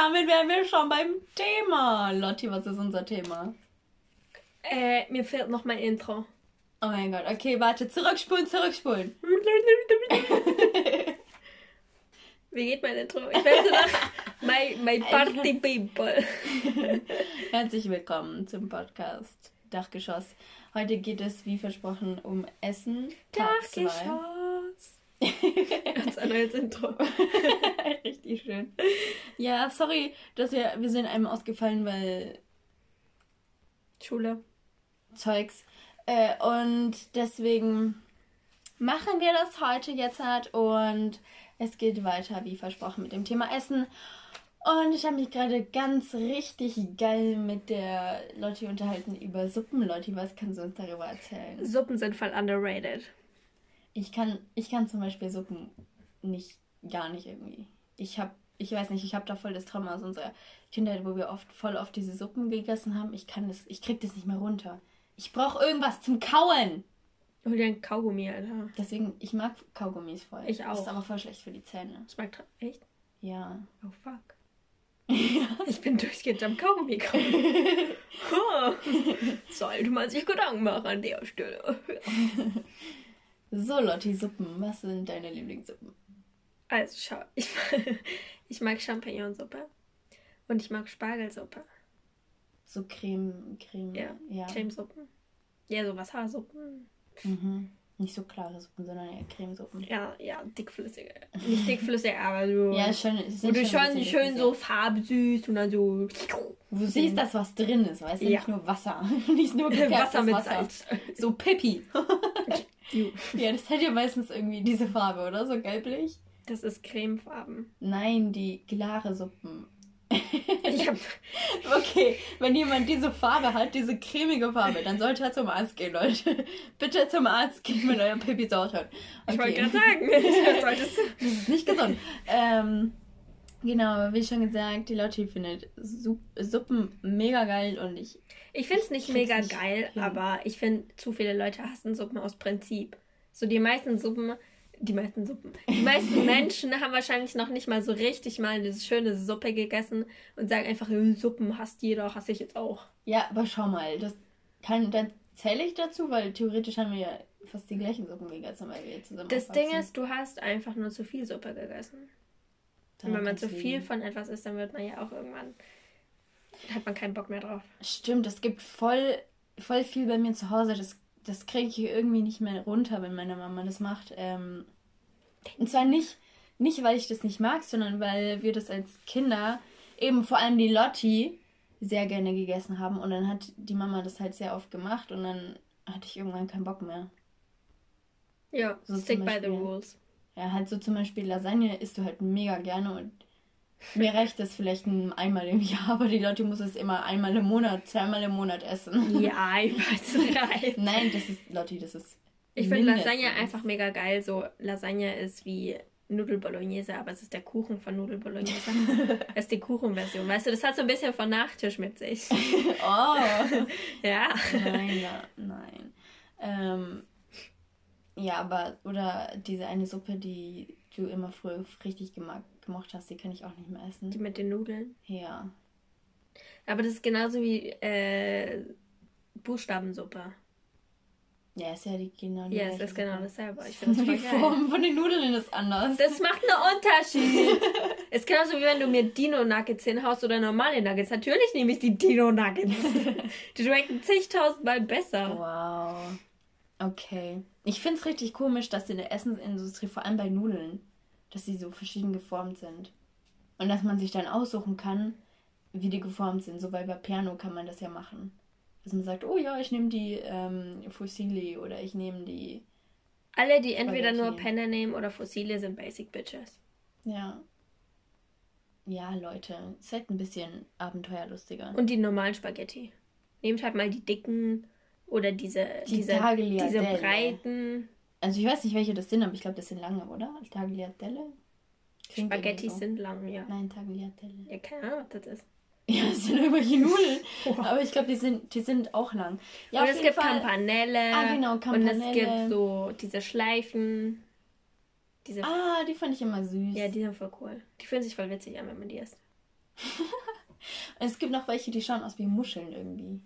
damit wären wir schon beim Thema. Lotti, was ist unser Thema? Äh, mir fehlt noch mein Intro. Oh mein Gott, okay, warte, zurückspulen, zurückspulen. Wie geht mein Intro? Ich weiß nach my, my Party People. Herzlich willkommen zum Podcast Dachgeschoss. Heute geht es, wie versprochen, um Essen. Dachgeschoss. Ganz ein neues Intro. Richtig schön. Ja, sorry, dass wir, wir sind einem ausgefallen, weil Schule. Zeugs. Äh, und deswegen machen wir das heute jetzt halt und es geht weiter, wie versprochen, mit dem Thema Essen. Und ich habe mich gerade ganz richtig geil mit der Lotti unterhalten über Suppen. Lotti, was kannst du uns darüber erzählen? Suppen sind voll underrated. Ich kann, ich kann zum Beispiel Suppen nicht, gar nicht irgendwie. Ich habe, ich weiß nicht, ich habe da voll das Trauma aus unserer Kindheit, wo wir oft voll oft diese Suppen gegessen haben. Ich kann das, ich krieg das nicht mehr runter. Ich brauche irgendwas zum Kauen. Hol dir ein Kaugummi, Alter. Deswegen, ich mag Kaugummis voll. Ich auch. Das ist aber voll schlecht für die Zähne. Schmeckt tra- echt? Ja. Oh fuck. Ich bin durchgehend am Kaugummi kauen. Ha. Sollte man sich Gedanken machen an der Stelle. So, Lotti, Suppen. Was sind deine Lieblingssuppen? Also schau, ich, ich mag Champignonsuppe und ich mag Spargelsuppe. So Creme, Creme. Ja, ja. Cremesuppen. Ja, so Wassersuppen. Mhm. Nicht so klare Suppen, sondern eher Cremesuppen. Ja, ja, dickflüssige. Nicht dickflüssig, aber so. Ja, Wo sind du schon schon schön so farbsüß und dann so. Du siehst, dass was drin ist, weißt du? Ja. Nicht nur Wasser. nicht nur Wasser mit Salz. So Pippi. Ja, das hat ja meistens irgendwie diese Farbe, oder? So gelblich. Das ist cremefarben. Nein, die klare Suppen. Ich hab, Okay, wenn jemand diese Farbe hat, diese cremige Farbe, dann sollte er zum Arzt gehen, Leute. Bitte zum Arzt gehen, wenn euer Pipi Saut hat. ich wollte Okay. gerade sagen. Das ist nicht gesund. ähm, genau, wie schon gesagt, die Lotti findet Sup Suppen mega geil und ich. Ich finde es nicht mega nicht geil, hin. aber ich finde, zu viele Leute hassen Suppen aus Prinzip. So die meisten Suppen, die meisten Suppen, die meisten Menschen haben wahrscheinlich noch nicht mal so richtig mal eine schöne Suppe gegessen und sagen einfach, "Äh, Suppen hasst jeder, hasse ich jetzt auch. Ja, aber schau mal, das kann, dann zähle ich dazu, weil theoretisch haben wir ja fast die gleichen Suppen gegessen, weil wir zusammen Das Ding ist, du hast einfach nur zu viel Suppe gegessen. Und wenn man zu viel von etwas isst, dann wird man ja auch irgendwann, hat man keinen Bock mehr drauf. Stimmt, es gibt voll, voll viel bei mir zu Hause. Das, das kriege ich irgendwie nicht mehr runter, wenn meine Mama das macht. Ähm, und zwar nicht, nicht, weil ich das nicht mag, sondern weil wir das als Kinder, eben vor allem die Lotti, sehr gerne gegessen haben. Und dann hat die Mama das halt sehr oft gemacht und dann hatte ich irgendwann keinen Bock mehr. Ja, So stick by the rules. Ja, halt so zum Beispiel Lasagne isst du halt mega gerne und mir reicht das vielleicht ein- einmal im Jahr, aber die Leute muss es immer einmal im Monat, zweimal im Monat essen. Ja, übertreiben. Nein, das ist, Lotti, das ist. Ich finde. Lasagne einfach mega geil. So, Lasagne ist wie Nudel Bolognese, aber es ist der Kuchen von Nudel Bolognese. es ist die Kuchenversion. Weißt du, das hat so ein bisschen von Nachtisch mit sich. Oh! Ja. Nein, ja, nein. Ähm, ja, aber, oder diese eine Suppe, die du immer früher richtig gema- gemocht hast, die kann ich auch nicht mehr Die essen. mit den Nudeln. Ja. Aber das ist genauso wie äh, Buchstabensuppe. Ja, ist ja die genau die Ja, es ist genau dasselbe. Ich finde das Die geil. Form von den Nudeln ist anders. Das macht einen Unterschied. ist genauso wie wenn du mir Dino-Nuggets hinhaust oder normale Nuggets. Natürlich nehme ich die Dino-Nuggets. Die schmecken zigtausendmal besser. Wow. Okay. Ich finde es richtig komisch, dass in der Essensindustrie, vor allem bei Nudeln, dass sie so verschieden geformt sind. Und dass man sich dann aussuchen kann, wie die geformt sind. So bei Vaperno kann man das ja machen. Dass man sagt, oh ja, ich nehme die ähm, Fusilli oder ich nehme die. Alle, die entweder nur. Penne nehmen oder Fossile, sind Basic Bitches. Ja. Ja, Leute, seid ein bisschen abenteuerlustiger. Und die normalen Spaghetti. Nehmt halt mal die dicken oder diese, Die diese, diese breiten Also ich weiß nicht, welche das sind, aber ich glaube, das sind lange, oder? Tagliatelle? Klingt Spaghetti so. sind lang, ja. Nein, Tagliatelle. Ja, keine Ahnung, was das ist. Ja, es sind irgendwelche Nudeln. Aber ich glaube, die sind, die sind auch lang. Ja, und es gibt Fall. Campanelle. Ah, genau, Und Campanelle. es gibt so diese Schleifen. Diese Ah, die fand ich immer süß. Ja, die sind voll cool. Die fühlen sich voll witzig an, wenn man die isst. Und es gibt noch welche, die schauen aus wie Muscheln irgendwie.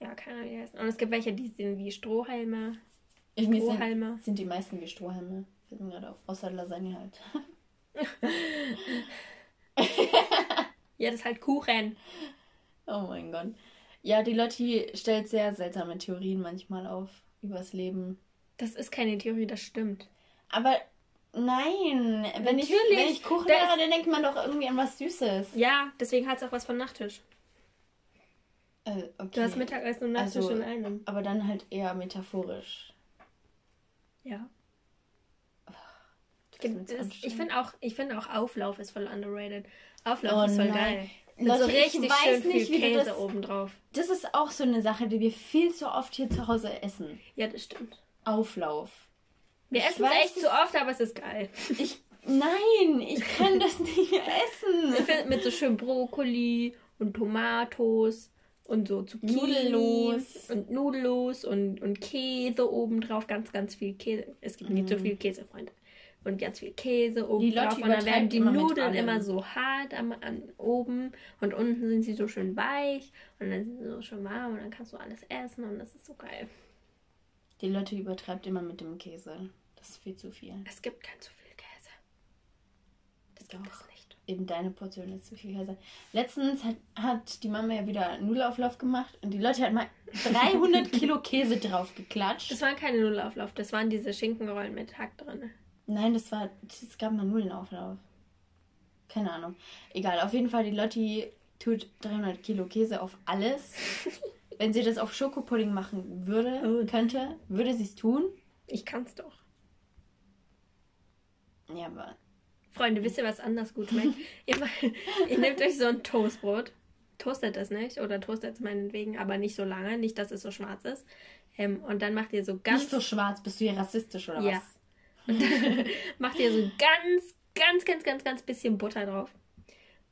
Ja, keine Ahnung, wie die heißen. Und es gibt welche, die sind wie Strohhalme. Irgendwie Strohhalme. sind, sind die meisten wie Strohhalme. Fällt mir gerade auf. Außer Lasagne halt. Ja, das ist halt Kuchen. Oh mein Gott. Ja, die Lotti stellt sehr seltsame Theorien manchmal auf übers Leben. Das ist keine Theorie, das stimmt. Aber nein, wenn ich, Natürlich, wenn ich Kuchen das- esse, dann denkt man doch irgendwie an was Süßes. Ja, deswegen hat es auch was von Nachtisch. Äh, okay. Du hast Mittagessen und Nachtisch Also- in einem. Aber dann halt eher metaphorisch. Ja. Ist Ich finde auch, ich finde auch Auflauf ist voll underrated. Auflauf Oh ist voll nein. geil. Leute, so ich richtig weiß schön viel nicht, wie du Käse das- obendrauf. Das ist auch so eine Sache, die wir viel zu oft hier zu Hause essen. Ja, das stimmt. Auflauf. Wir Ich essen es echt zu oft, aber es ist geil. Ich. Nein, ich kann das nicht mehr Ich essen. finde mit so schön Brokkoli und Tomatos und so Zucchini Nudellos. und nudellos und, und Käse obendrauf. Ganz, ganz viel Käse. Es gibt nicht so viel Käse, Freunde. Und ganz viel Käse Mhm. Die obendrauf. Und dann werden die immer Nudeln immer so hart am, an oben und unten sind sie so schön weich und dann sind sie so schön warm und dann kannst du alles essen und das ist so geil. Die Leute übertreibt immer mit dem Käse. Das ist viel zu viel. Es gibt kein zu viel Käse. Das gibt Doch. es nicht. Eben deine Portion ist zu viel Käse. Letztens hat, hat die Mama ja wieder Nudelauflauf gemacht und die Leute hat mal 300 Kilo Käse drauf geklatscht. Das waren keine Nullauflauf, das waren diese Schinkenrollen mit Hack drin. Nein, das war. Es gab mal Nullenauflauf. Keine Ahnung. Egal, auf jeden Fall, die Lotti tut 300 Kilo Käse auf alles. Wenn sie das auf Schokopudding machen würde, Oh. könnte, würde sie es tun. Ich kann's doch. Ja, aber. Freunde, wisst ihr, was anders gut schmeckt? ihr, ihr nehmt euch so ein Toastbrot, toastet es nicht oder toastet es meinetwegen, aber nicht so lange, nicht, dass es so schwarz ist. Ähm, und dann macht ihr so ganz, Nicht so schwarz, bist du hier rassistisch oder Ja. was? macht ihr so ganz, ganz, ganz, ganz, ganz bisschen Butter drauf.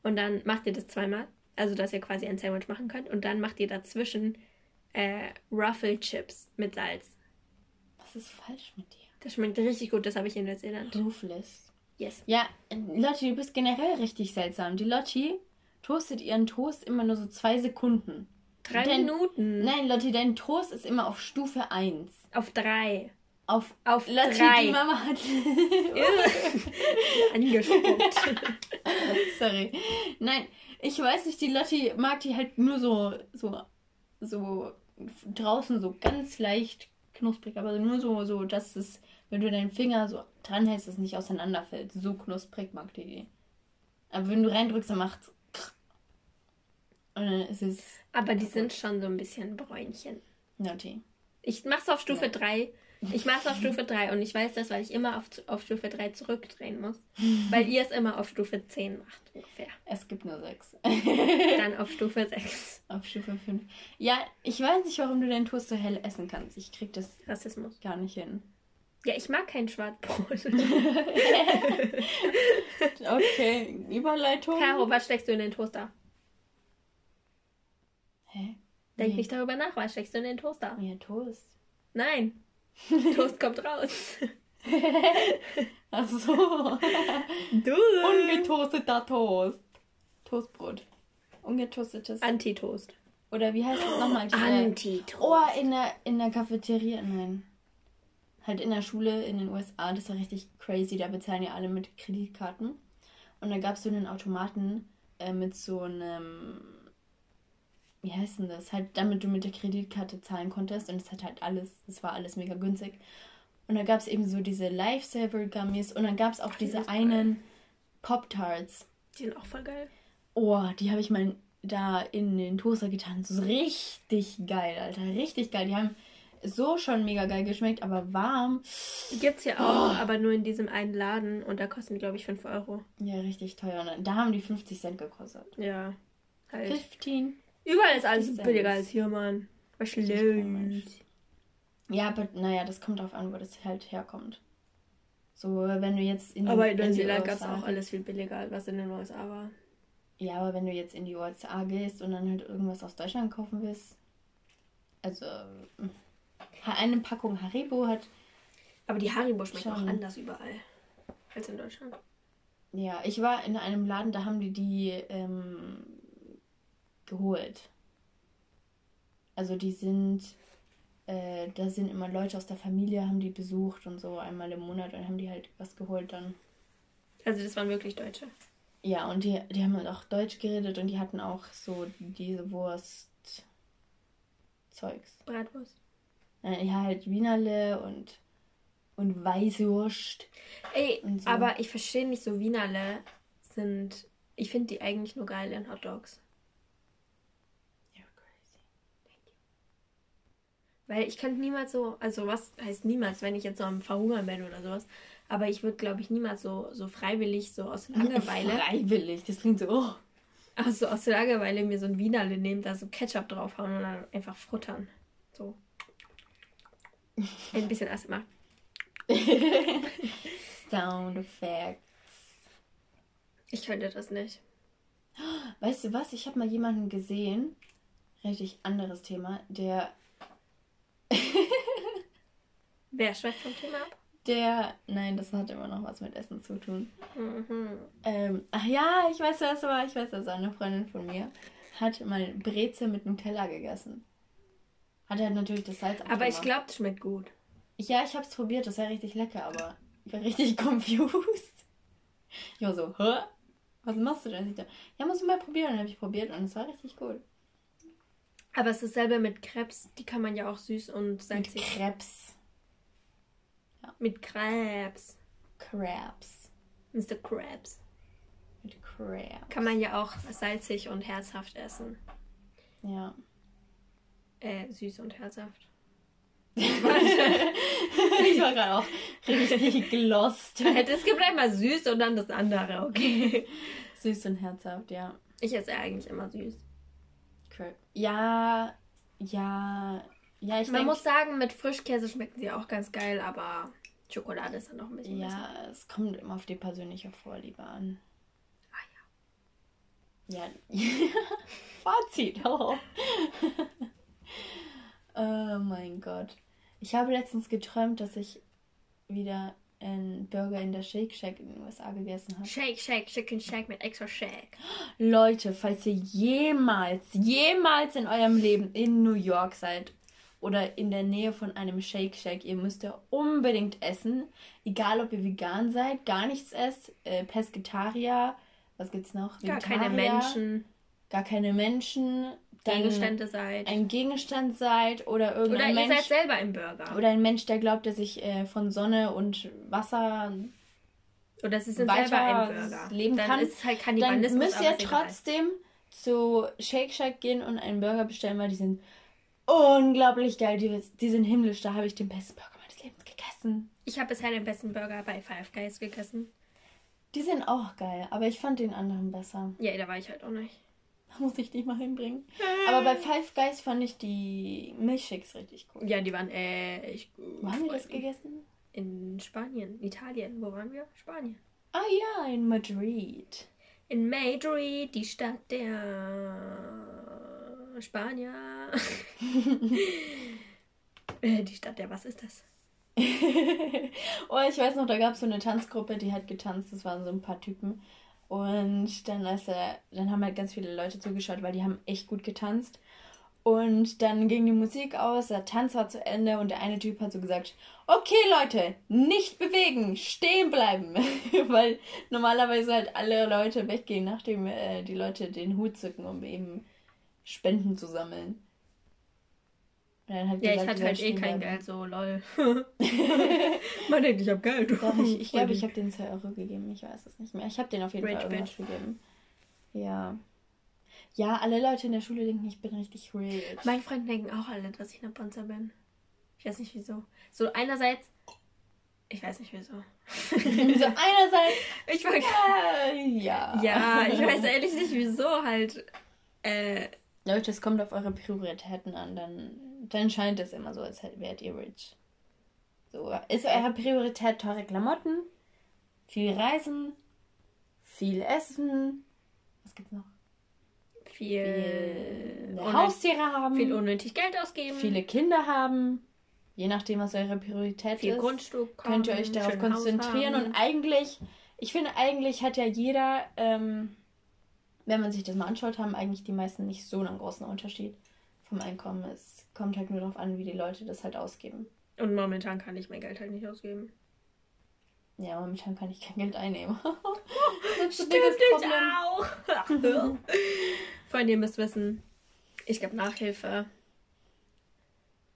Und dann macht ihr das zweimal, also dass ihr quasi ein Sandwich machen könnt. Und dann macht ihr dazwischen äh, Ruffle Chips mit Salz. Was ist falsch mit dir? Das schmeckt richtig gut, das habe ich in Neuseeland. Ruthless. Yes. Ja, Lotti, du bist generell richtig seltsam. Die Lotti toastet ihren Toast immer nur so zwei Sekunden. Drei Dein- Minuten. Nein, Lotti, dein Toast ist immer auf Stufe 1. Auf drei. Auf Auf Lotti, drei. die Mama hat. Angespuckt. Sorry. Nein, ich weiß nicht, die Lotti mag die halt nur so, so, so draußen so ganz leicht knusprig, aber nur so, so, dass es, wenn du deinen Finger so dran hältst, es nicht auseinanderfällt. So knusprig mag die die. Aber wenn du reindrückst, dann macht's. Und dann ist es Aber die sind schon so ein bisschen Bräunchen. Lotti. Ich mach's auf Stufe 3. Ich mach's auf Stufe 3 und ich weiß das, weil ich immer auf, auf Stufe 3 zurückdrehen muss. Weil ihr es immer auf Stufe 10 macht, ungefähr. Es gibt nur sechs. Dann auf Stufe 6. Auf Stufe 5. Ja, ich weiß nicht, warum du deinen Toast so hell essen kannst. Ich krieg das Rassismus. gar nicht hin. Ja, ich mag kein Schwarzbrot. Okay, Überleitung. Caro, was steckst du in den Toaster? Hä? Denk Wie? nicht darüber nach, was steckst du in den Toaster? Ja, Toast. Nein. Toast kommt raus. Ach so. Du. Ungetoasteter Toast. Toastbrot. Ungetoastetes. Anti-Toast. Oder wie heißt das nochmal? Anti-Toast. Oh, in der, in der Cafeteria. Nein. Halt in der Schule in den USA. Das war richtig crazy. Da bezahlen ja alle mit Kreditkarten. Und da gab es so einen Automaten äh, mit so einem. Wie heißt denn das? Halt, damit du mit der Kreditkarte zahlen konntest. Und es hat halt alles. Es war alles mega günstig. Und da gab es eben so diese Lifesaver-Gummies. Und dann gab es auch die diese einen Pop-Tarts. Die sind auch voll geil. Oh, die habe ich mal da in den Toaster getan. So richtig geil, Alter. Richtig geil. Die haben so schon mega geil geschmeckt, aber warm. Die gibt's ja auch, aber nur in diesem einen Laden und da kosten die, glaube ich, 5 Euro. Ja, richtig teuer. Und da haben die 50 Cent gekostet. Ja. Halt. 15. Überall ist alles billiger als hier, Mann. Was. Ja, aber naja, das kommt drauf an, wo das halt herkommt. So, wenn du jetzt in die, Aber in Neuseeland gab's USA auch alles viel billiger, was in den USA war. Ja, aber wenn du jetzt in die USA gehst und dann halt irgendwas aus Deutschland kaufen willst. Also, mm, eine Packung Haribo hat Aber die Haribo schmeckt Schon. auch anders überall als in Deutschland. Ja, ich war in einem Laden, da haben die die ähm, geholt. Also die sind, äh, da sind immer Leute aus der Familie, haben die besucht und so einmal im Monat und haben die halt was geholt dann. Also das waren wirklich Deutsche. Ja, und die, die haben halt auch Deutsch geredet und die hatten auch so diese Wurst Zeugs. Bratwurst. Äh, ja, halt Wienerle und, und Weißwurst. Ey, so. aber ich verstehe nicht so Wienerle sind. Ich finde die eigentlich nur geil in Hot Dogs. You're crazy. Weil ich könnte niemals so, also was heißt niemals, wenn ich jetzt so am Verhungern bin oder sowas. Aber ich würde, glaube ich, niemals so, so freiwillig, so aus Langeweile, Freiwillig, das klingt so, oh. also aus Langeweile mir so ein Wienerle nehmen, da so Ketchup draufhauen und dann einfach futtern. So. Ein bisschen erstmal. Sound Effects. Ich könnte das nicht. Weißt du was? Ich habe mal jemanden gesehen, richtig anderes Thema, der, Wer schweift vom Thema ab? der, nein, das hat immer noch was mit Essen zu tun. Mhm. Ähm, ach ja, ich weiß, wer es war. Ich weiß, das war eine Freundin von mir. Hat mal Breze mit Nutella gegessen. Hat halt natürlich das Salz Aber ich abgemacht. glaube, es schmeckt gut. Ja, ich hab's probiert, das war richtig lecker, aber ich war richtig confused. Ich war so, hä? Was machst du denn? Ich dachte, Ja, musst du mal probieren. Dann habe ich probiert und es war richtig gut. Aber es ist dasselbe mit Krebs. Die kann man ja auch süß und Mit salzig. Krebs. Mit Krebs. Crabs. Mr. Krabs. Mit Crabs. Kann man ja auch salzig und herzhaft essen. Ja. Äh, süß und herzhaft. ich war gerade auch richtig gelost. Es gibt einmal süß und dann das andere, okay? Süß und herzhaft, ja. Ich esse eigentlich immer süß. Crab. Ja, ja, ja, ich Man denk, muss sagen, mit Frischkäse schmecken sie auch ganz geil, aber Schokolade ist dann noch ein bisschen besser. Ja, es kommt immer auf die persönliche Vorliebe an. Ah ja. Ja. Fazit. Oh. Oh mein Gott. Ich habe letztens geträumt, dass ich wieder einen Burger in der Shake Shack in den USA gegessen habe. Shake, Shake, Chicken Shake mit extra Shake. Leute, falls ihr jemals, jemals in eurem Leben in New York seid oder in der Nähe von einem Shake Shack, ihr müsst ja unbedingt essen. Egal, ob ihr vegan seid, gar nichts esst, äh, Pesketarier, was gibt's noch? Gar keine Vegetarier, Menschen, Gar keine Menschen. Dann Gegenstände seid. Ein Gegenstand seid oder Oder irgendein ihr seid Mensch. selber ein Burger. Oder ein Mensch, der glaubt, dass ich äh, von Sonne und Wasser Oder sie sind weiter selber ein Burger. leben dann kann, ist es halt dann Kannibalismus, müsst aber ihr ist egal. trotzdem zu Shake Shack gehen und einen Burger bestellen, weil die sind unglaublich geil. Die, die sind himmlisch. Da habe ich den besten Burger meines Lebens gegessen. Ich habe bisher den besten Burger bei Five Guys gegessen. Die sind auch geil, aber ich fand den anderen besser. Ja, da war ich halt auch nicht. Da muss ich dich mal hinbringen. Aber bei Five Guys fand ich die Milchshakes richtig cool. Ja, die waren echt gut. Wo haben wir das gegessen? In Spanien, Italien. Wo waren wir? Spanien. Ah ja, in Madrid. In Madrid, die Stadt der Spanier. Äh, die Stadt der, was ist das? oh, ich weiß noch, da gab es so eine Tanzgruppe, die hat getanzt. Das waren so ein paar Typen. Und dann, als er, dann haben halt ganz viele Leute zugeschaut, weil die haben echt gut getanzt. Und dann ging die Musik aus, der Tanz war zu Ende und der eine Typ hat so gesagt, okay Leute, nicht bewegen, stehen bleiben. weil normalerweise halt alle Leute weggehen, nachdem äh, die Leute den Hut zücken, um eben Spenden zu sammeln. Hat Ja, ich gesagt, hatte die halt eh kein. Geld, so lol. Man denkt, ich hab Geld. Ich ich glaube, ich habe den 2 Euro gegeben. Ich weiß es nicht mehr. Ich habe den auf jeden Rich Fall irgendwas gegeben. Ja. Ja, alle Leute in der Schule denken, ich bin richtig rich. Meine Freunde denken auch alle, dass ich eine Panzer bin. Ich weiß nicht wieso. So einerseits, ich weiß nicht wieso. so einerseits, Ich war äh, ja. Ja, ich weiß ehrlich nicht wieso halt. Äh, Leute, es kommt auf eure Prioritäten an. Dann, dann scheint es immer so, als wärt ihr rich. So, ist eure Priorität teure Klamotten, viel Reisen, viel Essen, was gibt's noch? viel, Viel Haustiere haben. viel unnötig Geld ausgeben. viele Kinder haben. Je nachdem, was eure Priorität viel ist, Grundstück könnt ihr euch darauf konzentrieren. Und eigentlich Ich finde, eigentlich hat ja jeder, ähm, wenn man sich das mal anschaut, haben eigentlich die meisten nicht so einen großen Unterschied vom Einkommen. Es kommt halt nur darauf an, wie die Leute das halt ausgeben. Und momentan kann ich mein Geld halt nicht ausgeben. Ja, momentan kann ich kein Geld einnehmen. das Stimmt, ich auch. Freunde, ihr müsst wissen, ich gebe Nachhilfe.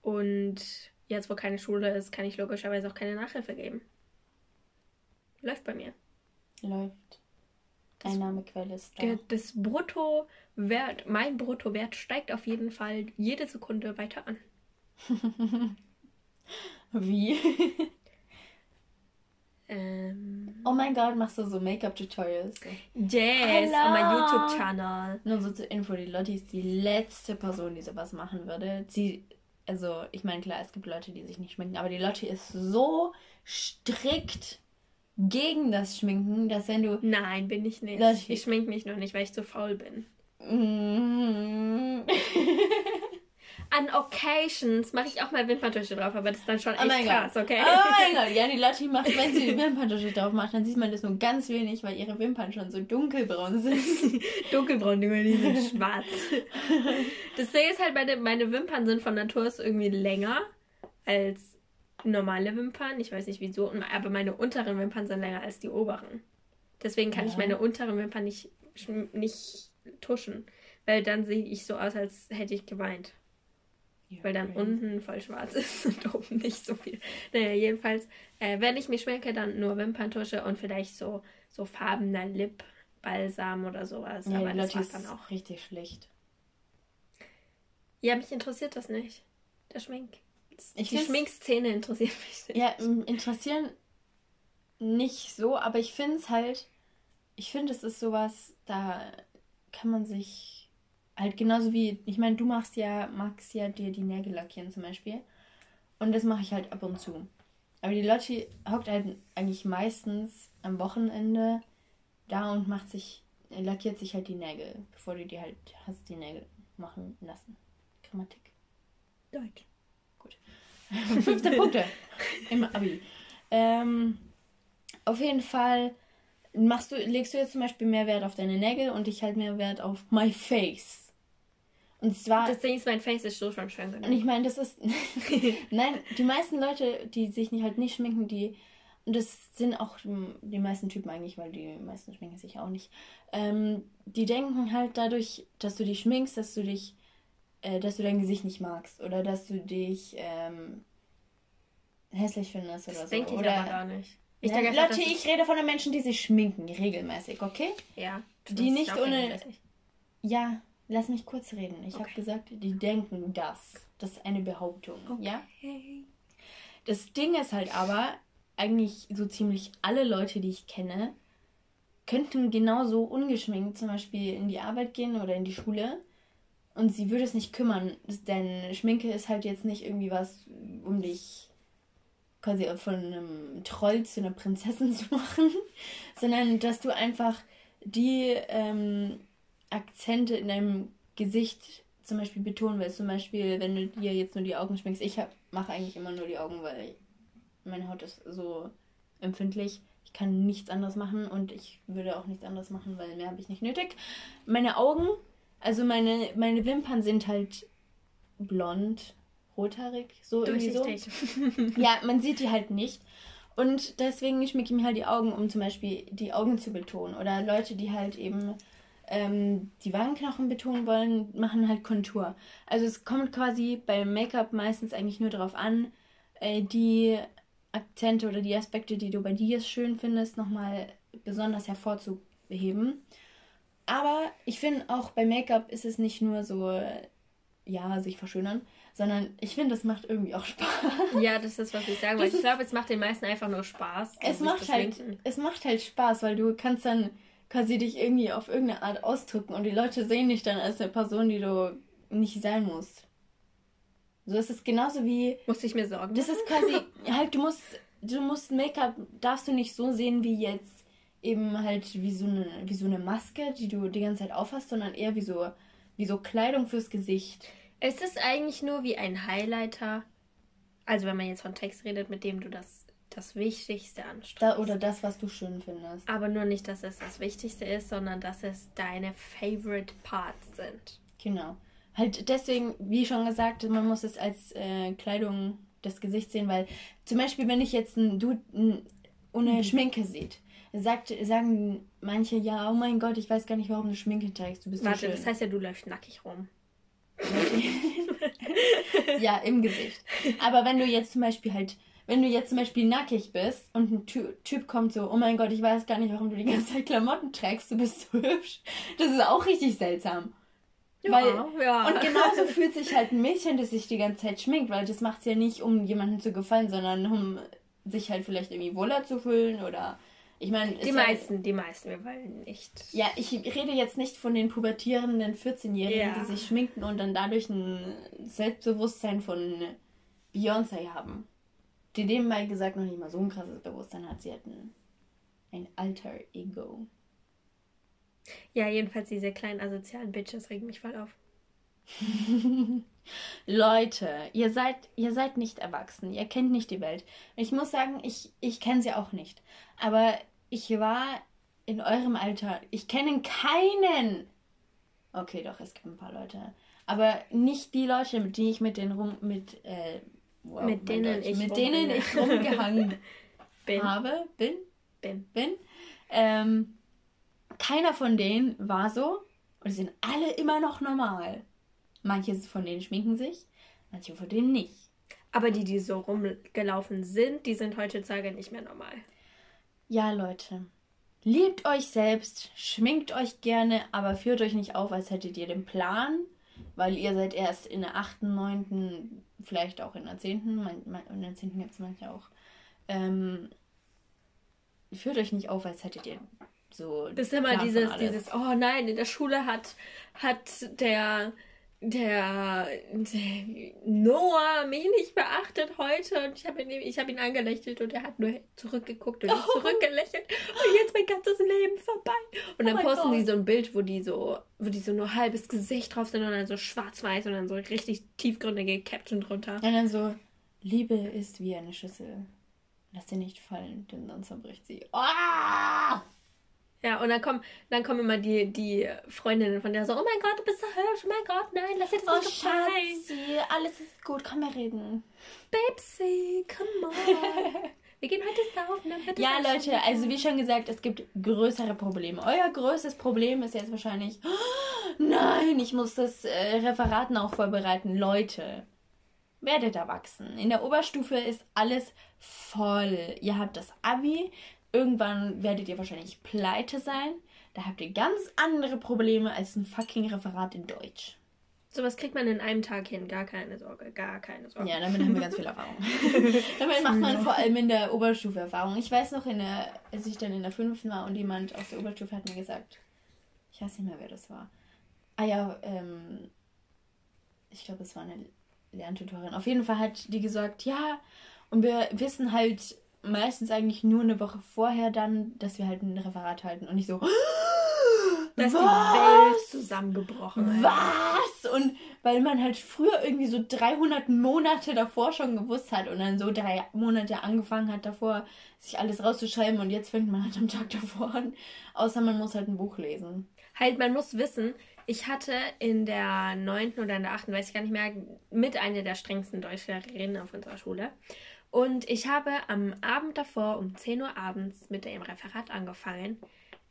Und jetzt, wo keine Schule ist, kann ich logischerweise auch keine Nachhilfe geben. Läuft bei mir. Läuft. Einnahmequelle ist da. Der, das Bruttowert, mein Bruttowert steigt auf jeden Fall jede Sekunde weiter an. Wie? ähm, oh mein Gott, machst du so Make-up-Tutorials? Yes, Hello. on my YouTube-Channel. Nur so zur Info, die Lotti ist die letzte Person, die sowas machen würde. Sie, also ich meine, klar, es gibt Leute, die sich nicht schminken, aber die Lotti ist so strikt gegen das Schminken, dass wenn du. Nein, bin ich nicht. Ich schminke mich noch nicht, weil ich zu faul bin. Mm. An Occasions mache ich auch mal Wimperntusche drauf, aber das ist dann schon oh echt oh krass, okay? Oh mein Gott, ja, die Lotti macht, wenn sie die Wimperntusche drauf macht, dann sieht man das nur ganz wenig, weil ihre Wimpern schon so dunkelbraun sind. dunkelbraun, die sind schwarz. Das Ding ist halt, meine, meine Wimpern sind von Natur aus irgendwie länger als normale Wimpern. Ich weiß nicht wieso, aber meine unteren Wimpern sind länger als die oberen. Deswegen kann ja. ich meine unteren Wimpern nicht, nicht tuschen. Weil dann sehe ich so aus, als hätte ich geweint. Ja, weil dann okay. unten voll schwarz ist und oben nicht so viel. Naja, jedenfalls, äh, wenn ich mich schminke, dann nur Wimperntusche und vielleicht so, so farbener Lip-Balsam oder sowas. Ja, aber das war dann auch. richtig schlicht. Ja, mich interessiert das nicht. Der Schmink. Ich die Schminkszene interessiert mich nicht. Ja, interessieren nicht so, aber ich finde es halt, ich finde, es ist sowas, da kann man sich halt genauso wie, ich meine, du machst ja, magst ja dir die Nägel lackieren zum Beispiel. Und das mache ich halt ab und zu. Aber die Lotti hockt halt eigentlich meistens am Wochenende da und macht sich, lackiert sich halt die Nägel, bevor du dir halt hast die Nägel machen lassen. Grammatik. Deutsch. 15 Punkte im Abi. Ähm, auf jeden Fall machst du, legst du jetzt zum Beispiel mehr Wert auf deine Nägel und ich halt mehr Wert auf my face. Und zwar. Das Ding ist, mein Face ist so schon schön genug. Und ich meine, das ist. Nein, die meisten Leute, die sich halt nicht schminken, die. Und das sind auch die meisten Typen eigentlich, weil die meisten schminken sich auch nicht. Ähm, die denken halt dadurch, dass du dich schminkst, dass du dich äh, dass du dein Gesicht nicht magst oder dass du dich ähm, hässlich findest das oder so. denke ich oder, aber gar nicht. Ich ja, denke Leute, ich rede von den Menschen, die sich schminken, regelmäßig, okay? Ja. Die nicht ohne. Ja, lass mich kurz reden. Ich okay. habe gesagt, die denken das. Das ist eine Behauptung, okay. ja? Das Ding ist halt aber, eigentlich so ziemlich alle Leute, die ich kenne, könnten genauso ungeschminkt zum Beispiel in die Arbeit gehen oder in die Schule und sie würde es nicht kümmern, denn Schminke ist halt jetzt nicht irgendwie was, um dich quasi von einem Troll zu einer Prinzessin zu machen, sondern dass du einfach die ähm, Akzente in deinem Gesicht zum Beispiel betonen willst. Zum Beispiel, wenn du dir jetzt nur die Augen schminkst. Ich mache eigentlich immer nur die Augen, weil meine Haut ist so empfindlich. Ich kann nichts anderes machen und ich würde auch nichts anderes machen, weil mehr habe ich nicht nötig. Meine Augen also meine, meine Wimpern sind halt blond, rothaarig, so irgendwie so. ja, man sieht die halt nicht. Und deswegen schmecke ich mir halt die Augen, um zum Beispiel die Augen zu betonen. Oder Leute, die halt eben ähm, die Wangenknochen betonen wollen, machen halt Kontur. Also es kommt quasi beim Make-up meistens eigentlich nur darauf an, äh, die Akzente oder die Aspekte, die du bei dir schön findest, nochmal besonders hervorzuheben. Aber ich finde auch bei Make-up ist es nicht nur so, ja, sich verschönern, sondern ich finde, es macht irgendwie auch Spaß. Ja, das ist, was ich sagen wollte. Ich glaube, es macht den meisten einfach nur Spaß. Es macht, halt, es macht halt Spaß, weil du kannst dann quasi dich irgendwie auf irgendeine Art ausdrücken und die Leute sehen dich dann als eine Person, die du nicht sein musst. So ist es genauso wie. Muss ich mir sorgen? Das ist quasi, halt, du musst, du musst Make-up, darfst du nicht so sehen wie jetzt eben halt wie so eine, wie so eine Maske, die du die ganze Zeit aufhast, sondern eher wie so, wie so Kleidung fürs Gesicht. Es ist eigentlich nur wie ein Highlighter. Also wenn man jetzt von Text redet, mit dem du das das Wichtigste anstrengst. Da, oder das, was du schön findest. Aber nur nicht, dass es das Wichtigste ist, sondern dass es deine Favorite Parts sind. Genau. Halt deswegen, wie schon gesagt, man muss es als äh, Kleidung des Gesichts sehen, weil zum Beispiel, wenn ich jetzt ein Dude ohne. Schminke sieht, sagt, sagen manche, ja, oh mein Gott, ich weiß gar nicht, warum du Schminke trägst, du bist Warte, so das heißt ja, du läufst nackig rum. ja, im Gesicht. Aber wenn du jetzt zum Beispiel halt wenn du jetzt zum Beispiel nackig bist und ein Typ kommt so, oh mein Gott, ich weiß gar nicht, warum du die ganze Zeit Klamotten trägst, du bist so hübsch. Das ist auch richtig seltsam. Ja, weil, ja. Und genauso fühlt sich halt ein Mädchen, das sich die ganze Zeit schminkt, weil das macht es ja nicht, um jemandem zu gefallen, sondern um sich halt vielleicht irgendwie wohler zu fühlen oder ich meine, die meisten, halt, die meisten, wir wollen nicht. Ja, ich rede jetzt nicht von den pubertierenden 14-Jährigen, ja. die sich schminken und dann dadurch ein Selbstbewusstsein von Beyoncé haben die mal gesagt noch nicht mal so ein krasses Bewusstsein hat. Sie hatten ein alter Ego. Ja, jedenfalls diese kleinen asozialen Bitches regen mich voll auf. Leute, ihr seid, ihr seid nicht erwachsen, ihr kennt nicht die Welt. Ich muss sagen, ich, ich kenne sie auch nicht. Aber ich war in eurem Alter. Ich kenne keinen. Okay, doch, es gibt ein paar Leute. Aber nicht die Leute, mit denen ich mit den rum, mit, äh, wow, mit denen Deutsch, ich mit denen ich rumgehangen bin. habe, bin, bin, bin. Ähm, keiner von denen war so und sie sind alle immer noch normal. Manche von denen schminken sich, manche von denen nicht. Aber die, die so rumgelaufen sind, die sind heutzutage nicht mehr normal. Ja, Leute. Liebt euch selbst, schminkt euch gerne, aber führt euch nicht auf, als hättet ihr den Plan, weil ihr seid erst in der 8., 9., vielleicht auch in der 10., mein, mein, in der 10. gibt es manche auch. Ähm, führt euch nicht auf, als hättet ihr so. Das ist immer dieses, dieses, oh nein, in der Schule hat, hat der der, der, Noah mich nicht beachtet heute und ich habe ihn, hab ihn angelächelt und er hat nur zurückgeguckt und ich oh. zurückgelächelt und jetzt mein ganzes Leben vorbei. Und dann oh posten die so ein Bild, wo die so, wo die so nur halbes Gesicht drauf sind und dann so schwarz-weiß und dann so richtig tiefgründige Caption drunter. Und dann so, Liebe ist wie eine Schüssel. Lass sie nicht fallen, denn dann zerbricht sie. Oh! Ja, und dann kommen, dann kommen immer die, die Freundinnen von der so, oh mein Gott, du bist so hübsch, oh mein Gott, nein, lass dir das oh, nicht gefallen. Schatzi, alles ist gut, komm wir reden. Babesy, come on. wir gehen heute saufen, dann wird Ja, Leute, also wie schon gesagt, es gibt größere Probleme. Euer größtes Problem ist jetzt wahrscheinlich, oh, nein, ich muss das äh, Referat noch vorbereiten. Leute, werdet erwachsen. In der Oberstufe ist alles voll. Ihr habt das Abi, Irgendwann werdet ihr wahrscheinlich pleite sein. Da habt ihr ganz andere Probleme als ein fucking Referat in Deutsch. Sowas kriegt man in einem Tag hin, gar keine Sorge, gar keine Sorge. Ja, damit haben wir ganz viel Erfahrung. damit macht man vor allem in der Oberstufe Erfahrung. Ich weiß noch, in der, als ich dann in der fünften war und jemand aus der Oberstufe hat mir gesagt, ich weiß nicht mehr, wer das war. Ah ja, ähm, ich glaube, es war eine Lerntutorin. Auf jeden Fall hat die gesagt, ja, und wir wissen halt meistens eigentlich nur eine Woche vorher dann, dass wir halt ein Referat halten und nicht so. Da ist die Welt zusammengebrochen. Was? Und weil man halt früher irgendwie so 300 Monate davor schon gewusst hat und dann so drei Monate angefangen hat davor, sich alles rauszuschreiben und jetzt fängt man halt am Tag davor an. Außer man muss halt ein Buch lesen. Halt, man muss wissen, ich hatte in der neunten oder in der achten, weiß ich gar nicht mehr, mit einer der strengsten Deutschlehrerinnen auf unserer Schule. Und ich habe am Abend davor um 10 Uhr abends mit dem Referat angefangen,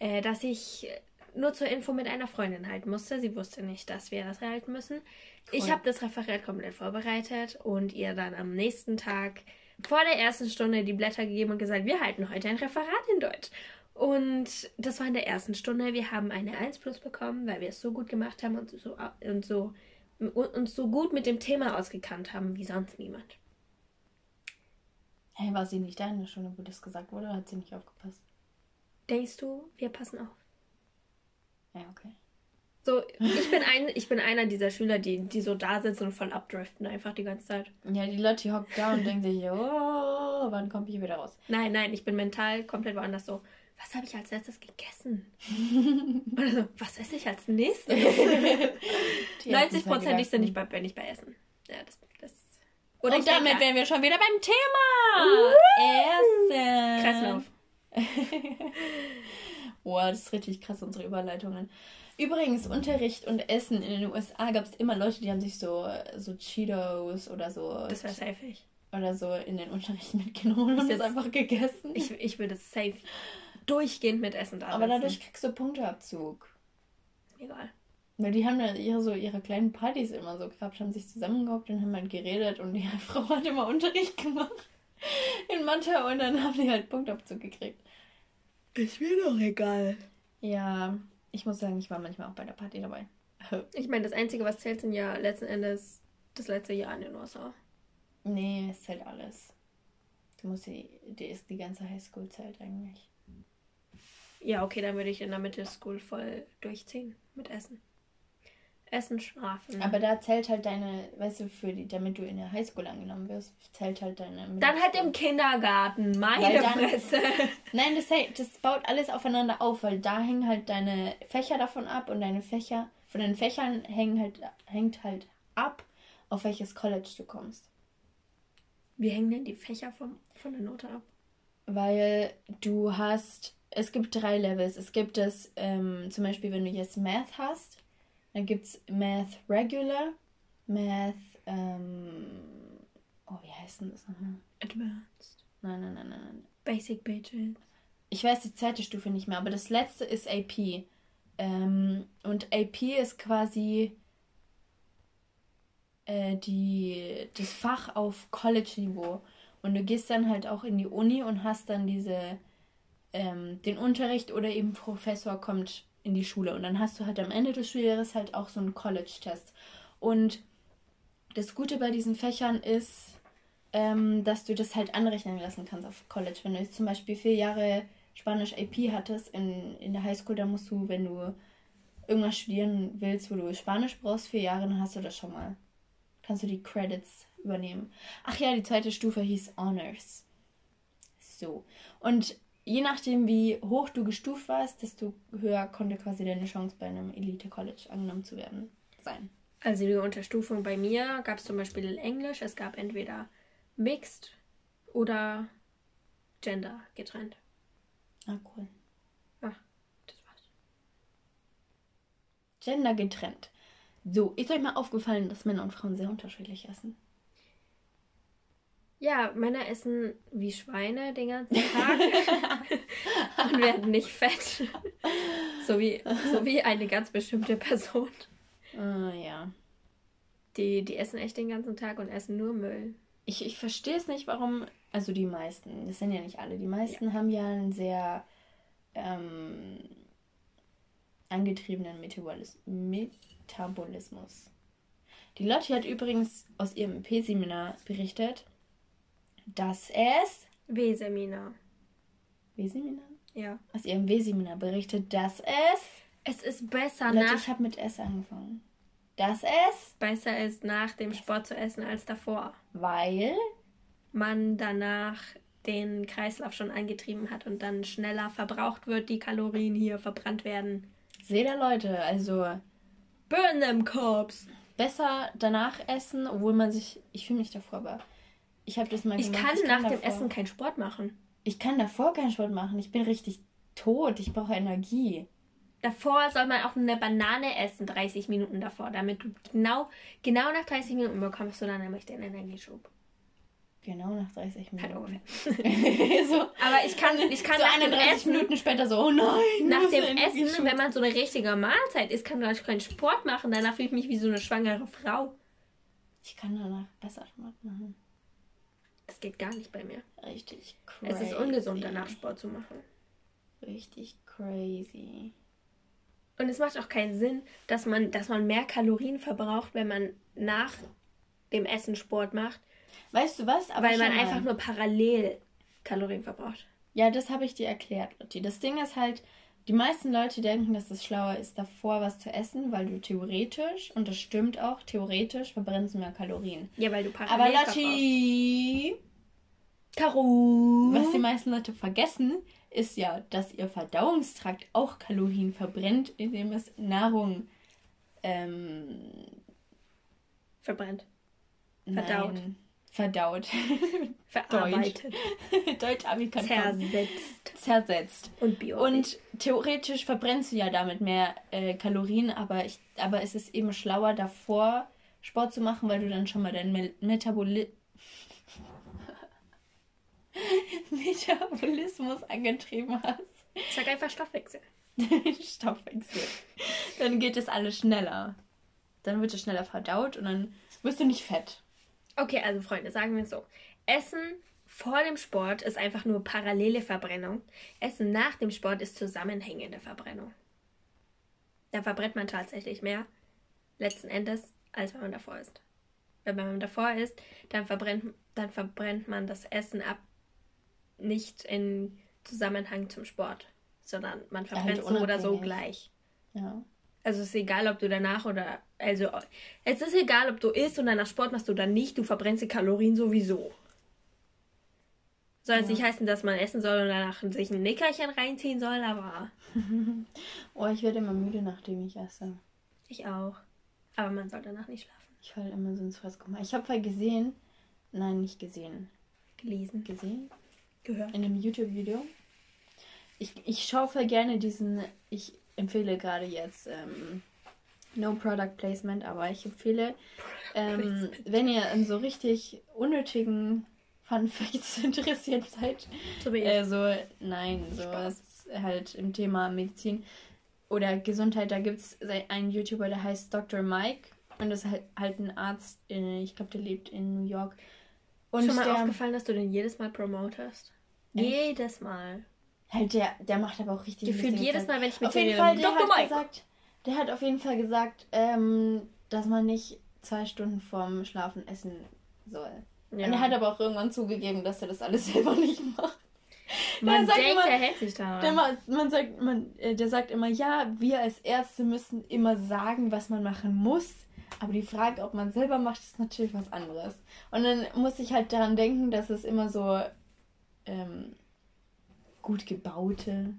äh, dass ich nur zur Info mit einer Freundin halten musste. Sie wusste nicht, dass wir das halten müssen. Cool. Ich habe das Referat komplett vorbereitet und ihr dann am nächsten Tag vor der ersten Stunde die Blätter gegeben und gesagt, wir halten heute ein Referat in Deutsch. Und das war in der ersten Stunde. Wir haben eine 1 plus bekommen, weil wir es so gut gemacht haben und so, und so, uns so gut mit dem Thema ausgekannt haben wie sonst niemand. Hey, war sie nicht da in der Stunde, wo das gesagt wurde, oder hat sie nicht aufgepasst? Denkst du, wir passen auf? Ja, okay. So, ich bin, ein, ich bin einer dieser Schüler, die, die so da sitzen und voll abdriften einfach die ganze Zeit. Ja, die Leute, die hocken da und denken sich, oh, wann komme ich hier wieder raus? Nein, nein, ich bin mental komplett woanders so. Was habe ich als letztes gegessen? Oder so, was esse ich als nächstes? 90 Prozent ich bin nicht bei Essen. Ja, das oder und damit wären wir schon wieder beim Thema. Essen. Kreislauf. Boah, das ist richtig krass, unsere Überleitungen. Übrigens, Unterricht und Essen in den USA gab es immer Leute, die haben sich so, so Cheetos oder so. Das wäre safe ich. Oder so in den Unterricht mitgenommen und das jetzt- einfach gegessen. Ich, ich würde safe durchgehend mit Essen da Aber dadurch kriegst du Punkteabzug. Egal. Weil die haben ja ihre, so ihre kleinen Partys immer so gehabt, haben sich zusammengehockt und haben halt geredet und die Frau hat immer Unterricht gemacht in Mathe und dann haben die halt Punktabzug gekriegt. Ist mir doch egal. Ja, ich muss sagen, ich war manchmal auch bei der Party dabei. Ich meine, das Einzige, was zählt, sind ja letzten Endes das letzte Jahr in den USA. Nee, es zählt alles. Du musst die, die ist die ganze Highschool zählt eigentlich. Ja, okay, dann würde ich in der Middle School voll durchziehen mit Essen. Essen, schlafen. Aber da zählt halt deine, weißt du, für die, damit du in der Highschool angenommen wirst, zählt halt deine. dann halt im Kindergarten. Meine dann- Fresse. Nein, das, das baut alles aufeinander auf, weil da hängen halt deine Fächer davon ab und deine Fächer, von den Fächern hängen halt, hängt halt ab, auf welches College du kommst. Wie hängen denn die Fächer vom, von der Note ab? Weil du hast, es gibt drei Levels. Es gibt das, ähm, zum Beispiel, wenn du jetzt Math hast, dann gibt es Math Regular, Math, ähm, oh, wie heißt denn das nochmal? Advanced. Nein, nein, nein, nein, nein. Basic Bitches. Ich weiß die zweite Stufe nicht mehr, aber das letzte ist AP. Ähm, und AP ist quasi äh, die, das Fach auf College-Niveau. Und du gehst dann halt auch in die Uni und hast dann diese, ähm, den Unterricht oder eben Professor kommt in die Schule. Und dann hast du halt am Ende des Schuljahres halt auch so einen College-Test. Und das Gute bei diesen Fächern ist, ähm, dass du das halt anrechnen lassen kannst auf College. Wenn du jetzt zum Beispiel vier Jahre Spanisch AP hattest in, in der Highschool, dann musst du, wenn du irgendwas studieren willst, wo du Spanisch brauchst, vier Jahre, dann hast du das schon mal. Kannst du die Credits übernehmen. Ach ja, die zweite Stufe hieß Honors. So. Und je nachdem, wie hoch du gestuft warst, desto höher konnte quasi deine Chance bei einem Elite-College angenommen zu werden sein. Also die Unterstufung bei mir gab es zum Beispiel Englisch. Es gab entweder Mixed oder Gender getrennt. Ah, cool. Das war's. Gender getrennt. So, ist euch mal aufgefallen, dass Männer und Frauen sehr unterschiedlich essen? Ja, Männer essen wie Schweine den ganzen Tag und werden nicht fett. so, wie, so wie eine ganz bestimmte Person. Ah, ja. Die, die essen echt den ganzen Tag und essen nur Müll. Ich, ich verstehe es nicht, warum. Also die meisten, das sind ja nicht alle. Die meisten haben ja einen sehr ähm, angetriebenen Metabolis Metabolismus. Die Lotti hat übrigens aus ihrem EP-Seminar berichtet, dass es. W-Seminar. W-Seminar? Ja. Aus ihrem W-Seminar berichtet, dass es. Es ist besser Lotti, nach ich habe mit S angefangen. Dass es, besser ist nach dem Sport zu essen als davor. weil Man danach den Kreislauf schon angetrieben hat und dann schneller verbraucht wird, die Kalorien hier verbrannt werden. Seht ihr Leute, also Burn them corpse! besser danach essen, obwohl man sich. Ich fühle mich davor, aber ich habe das mal Ich gemacht. kann nach dem davor, Essen keinen Sport machen. Ich kann davor keinen Sport machen. Ich bin richtig tot. Ich brauche Energie. Davor soll man auch eine Banane essen, 30 Minuten davor, damit du genau, genau nach 30 Minuten bekommst du dann nämlich den Energieschub. Genau nach 30 Halt Minuten. ungefähr. so, Aber ich kann, ich kann so nach dem 31 Essen, Minuten später so, oh nein. nach ist dem? Essen, wenn man so eine richtige Mahlzeit isst, kann man keinen Sport machen. Danach fühle ich mich wie so eine schwangere Frau. Ich kann danach besser Sport machen. Das geht gar nicht bei mir. Richtig crazy. Es ist ungesund, danach Sport zu machen. Richtig crazy. Und es macht auch keinen Sinn, dass man, dass man mehr Kalorien verbraucht, wenn man nach dem Essen Sport macht, Weißt du was? Aber weil man einfach nur parallel Kalorien verbraucht. Ja, das habe ich dir erklärt, Lotti. Das Ding ist halt, die meisten Leute denken, dass es schlauer ist, davor was zu essen, weil du theoretisch, und das stimmt auch, theoretisch verbrennst du mehr Kalorien. Ja, weil du Aber parallel Lotti, Karo. was die meisten Leute vergessen, ist ja, dass ihr Verdauungstrakt auch Kalorien verbrennt, indem es Nahrung ähm, verbrennt. Verdaut. Nein, verdaut. Verarbeitet. Deutsch. Zersetzt. Zersetzt. Und Bio. Und theoretisch verbrennst du ja damit mehr äh, Kalorien, aber, ich, aber es ist eben schlauer davor Sport zu machen, weil du dann schon mal dein Mel Metaboli Metabolismus angetrieben hast. Ich sag einfach Stoffwechsel. Stoffwechsel. Dann geht es alles schneller. Dann wird es schneller verdaut und dann wirst du nicht fett. Okay, also Freunde, sagen wir es so. Essen vor dem Sport ist einfach nur parallele Verbrennung. Essen nach dem Sport ist zusammenhängende Verbrennung. Da verbrennt man tatsächlich mehr, letzten Endes, als wenn man davor ist. Wenn man davor ist, dann verbrennt, dann verbrennt man das Essen ab, nicht in Zusammenhang zum Sport, sondern man verbrennt halt so oder so gleich. Ja. Also es ist egal, ob du danach oder also es ist egal, ob du isst und danach Sport machst oder nicht, du verbrennst die Kalorien sowieso. Soll jetzt Ja. nicht heißen, dass man essen soll und danach sich ein Nickerchen reinziehen soll, aber Oh, ich werde immer müde, nachdem ich esse. ich auch. Aber man soll danach nicht schlafen. Ich falle immer so ins Fresskummer. Ich habe voll gesehen, nein, nicht gesehen, Gelesen, gesehen, gehört. in einem YouTube-Video. Ich, ich schaue voll gerne diesen, ich empfehle gerade jetzt, ähm, no Product Placement, aber ich empfehle, ähm, wenn ihr an so richtig unnötigen Fun Facts interessiert seid, So äh, so, nein, so Spaß. halt im Thema Medizin oder Gesundheit, da gibt es einen YouTuber, der heißt Dr. Mike und das ist halt, halt ein Arzt, äh, ich glaube, der lebt in New York. Und Schon mal der, aufgefallen, dass du den jedes Mal promotest? Jedes Mal. Halt der, der macht aber auch richtig Gefühlt jedes. Mal, wenn ich mit Auf jeden Fall, der Dr. hat Mike. gesagt, der hat auf jeden Fall gesagt, ähm, dass man nicht zwei Stunden vorm Schlafen essen soll. Ja. Und er hat aber auch irgendwann zugegeben, dass er das alles selber nicht macht. man sagt denkt, immer- er hält sich daran. Der, ma- man sagt, man, äh, der sagt immer, ja, wir als Ärzte müssen immer sagen, was man machen muss. Aber die Frage, ob man selber macht, ist natürlich was anderes. Und dann muss ich halt daran denken, dass es immer so ähm, gut gebaute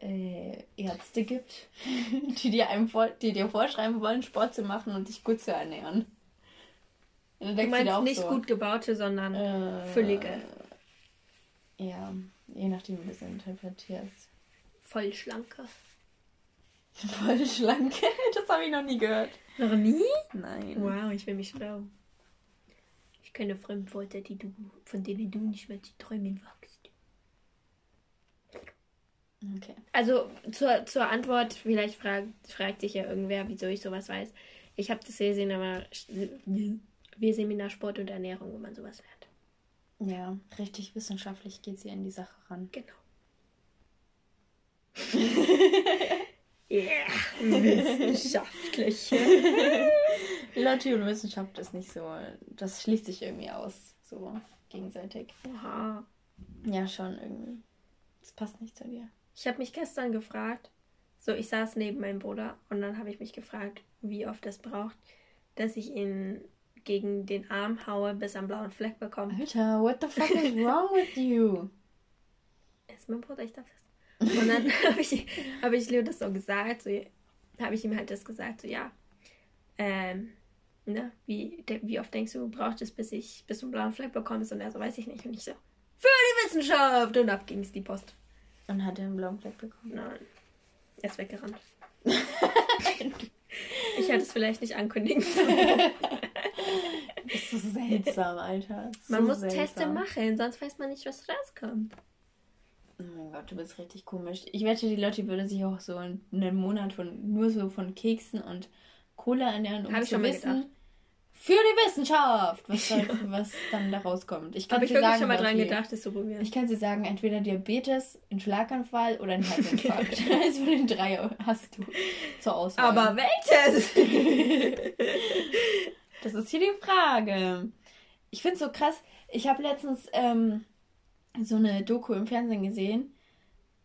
äh, Ärzte gibt, die dir, einem vor, die dir vorschreiben wollen, Sport zu machen und dich gut zu ernähren. Und du meinst nicht so, gut gebaute, sondern äh, füllige. Ja, je nachdem, wie du es interpretierst. voll schlanke. Voll schlank. Das habe ich noch nie gehört. Noch nie? Nein. Wow, ich will mich schlau. Ich kenne Fremdwörter, die du, von denen du nicht mehr zu träumen wagst. Okay. Also zur, zur Antwort, vielleicht fragt, fragt sich ja irgendwer, wieso ich sowas weiß. Ich habe das Seminar, Seminar Sport und Ernährung, wo man sowas lernt. Ja, richtig wissenschaftlich geht sie an die Sache ran. Genau. Ja, wissenschaftlich. Lotti und Wissenschaft ist nicht so. Das schließt sich irgendwie aus. So gegenseitig. Oha. Ja, schon irgendwie. Das passt nicht zu dir. Ich habe mich gestern gefragt, so ich saß neben meinem Bruder und dann habe ich mich gefragt, wie oft es braucht, dass ich ihn gegen den Arm haue, bis er einen blauen Fleck bekommt. Alter, what the fuck is wrong with you? Ist mein Bruder, ich darf das. Und dann habe ich, hab ich Leo das so gesagt, so habe ich ihm halt das gesagt, so ja, ähm, ne, wie, de, wie oft denkst du, braucht es, bis ich, bis du einen blauen Fleck bekommst? Und er so, weiß ich nicht. Und ich so, für die Wissenschaft! Und ab ging es die Post. Und hat er einen blauen Fleck bekommen? Nein, er ist weggerannt. ich hätte es vielleicht nicht ankündigen sollen. Das ist so seltsam, Alter. So Man muss seltsam. Teste machen, sonst weiß man nicht, was rauskommt. Oh mein Gott, du bist richtig komisch. Ich wette, die Lotti würde sich auch so einen Monat von nur so von Keksen und Cola ernähren, um Hab ich zu schon mal wissen, gedacht. Für die Wissenschaft, was, da, was dann da rauskommt. Ich kann Habe ich wirklich sagen, schon mal dran Lotti, gedacht, das zu probieren. Ich kann sie sagen, entweder Diabetes, ein Schlaganfall oder ein Herzinfarkt. Eins von den drei hast du zur Auswahl. Aber welches? Das ist hier die Frage. Ich finde es so krass. Ich habe letztens ähm, so eine Doku im Fernsehen gesehen.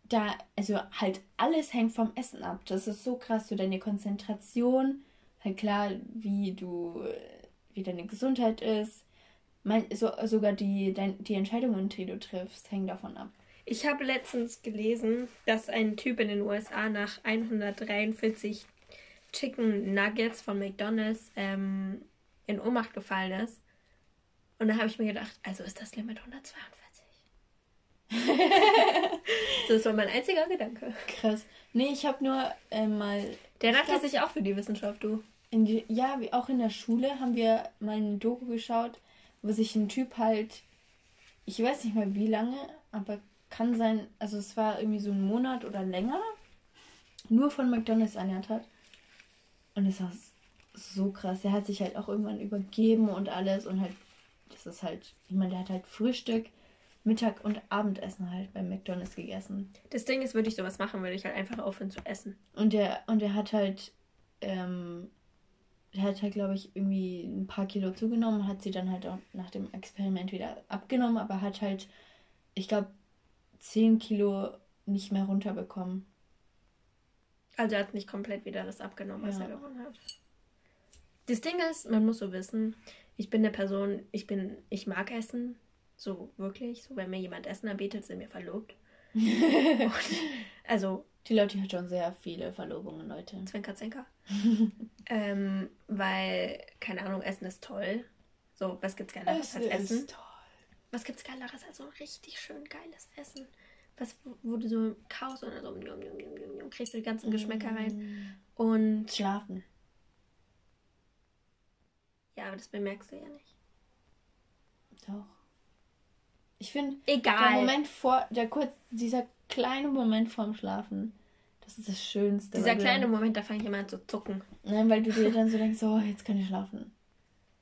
Da, also halt alles hängt vom Essen ab. Das ist so krass. So deine Konzentration, halt klar, wie du, wie deine Gesundheit ist. Mein, so, sogar die, dein, die Entscheidungen, die du triffst, hängen davon ab. Ich habe letztens gelesen, dass ein Typ in den USA nach 143 Chicken Nuggets von McDonald's ähm, in Ohnmacht gefallen ist. Und dann habe ich mir gedacht, also ist das Limit 142. das war mein einziger Gedanke. Krass. Nee, ich habe nur äh, mal. Der nannte glaub, sich auch für die Wissenschaft, du. In ja, wie auch in der Schule haben wir mal eine Doku geschaut, wo sich ein Typ halt, ich weiß nicht mehr wie lange, aber kann sein, also es war irgendwie so ein Monat oder länger, nur von McDonalds ernährt hat. Und es war so krass. Der hat sich halt auch irgendwann übergeben und alles und halt, das ist halt, ich meine, der hat halt Frühstück, Mittag und Abendessen halt beim McDonalds gegessen. Das Ding ist, würde ich sowas machen, würde ich halt einfach aufhören zu essen. Und der, und der hat halt, ähm, hat halt, glaube ich, irgendwie ein paar Kilo zugenommen, hat sie dann halt auch nach dem Experiment wieder abgenommen, aber hat halt, ich glaube, 10 Kilo nicht mehr runterbekommen. Also er hat nicht komplett wieder das abgenommen, was Ja. er gewonnen hat. Das Ding ist, man muss so wissen, ich bin eine Person, ich bin, ich mag Essen. So wirklich. So, wenn mir jemand Essen anbietet, sind wir verlobt. Also, Die Leute hat schon sehr viele Verlobungen, Leute. Zwinker, Zwinker. ähm, weil, keine Ahnung, Essen ist toll. So, was gibt's Geileres als Essen? toll. Was gibt's Geileres als so ein richtig schön geiles Essen? Was, du so kaust und dann so njum, njum, njum, njum, njum, kriegst du die ganzen Geschmäcker rein. Und Schlafen. ja, aber das bemerkst du ja nicht. Doch. Ich finde, Egal. der Moment vor, der kurz, dieser kleine Moment vorm Schlafen, das ist das Schönste. Dieser kleine dann, Moment, da fange ich immer an zu zucken. Nein, weil du dir dann so denkst, so, jetzt kann ich schlafen.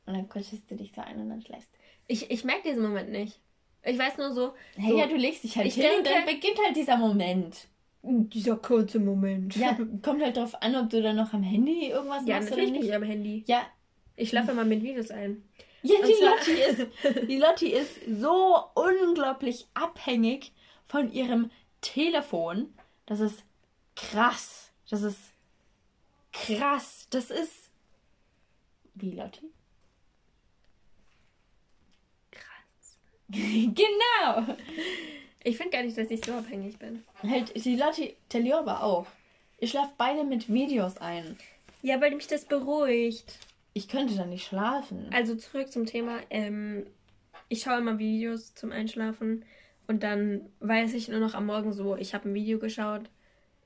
Und dann kuschelst du dich so ein und dann schläfst du. Ich, ich merke diesen Moment nicht. Ich weiß nur so, Hey, so ja, du legst dich halt hin und denke- dann beginnt halt dieser Moment. dieser kurze Moment. Ja, kommt halt drauf an, ob du dann noch am Handy irgendwas ja machst oder natürlich nicht. ich am Handy. Ja, Ich schlafe immer mit Videos ein. ja Und die, Lotti ist, die Lotti ist so unglaublich abhängig von ihrem Telefon. Das ist krass. Das ist krass. Das ist. Wie, Lotti? Krass. genau. Ich finde gar nicht, dass ich so abhängig bin. Halt, die Lotti, Telioba auch. Ihr schlaft beide mit Videos ein. Ja, weil mich das beruhigt. Ich könnte da nicht schlafen. Also zurück zum Thema. Ähm, ich schaue immer Videos zum Einschlafen und dann weiß ich nur noch am Morgen so, ich habe ein Video geschaut.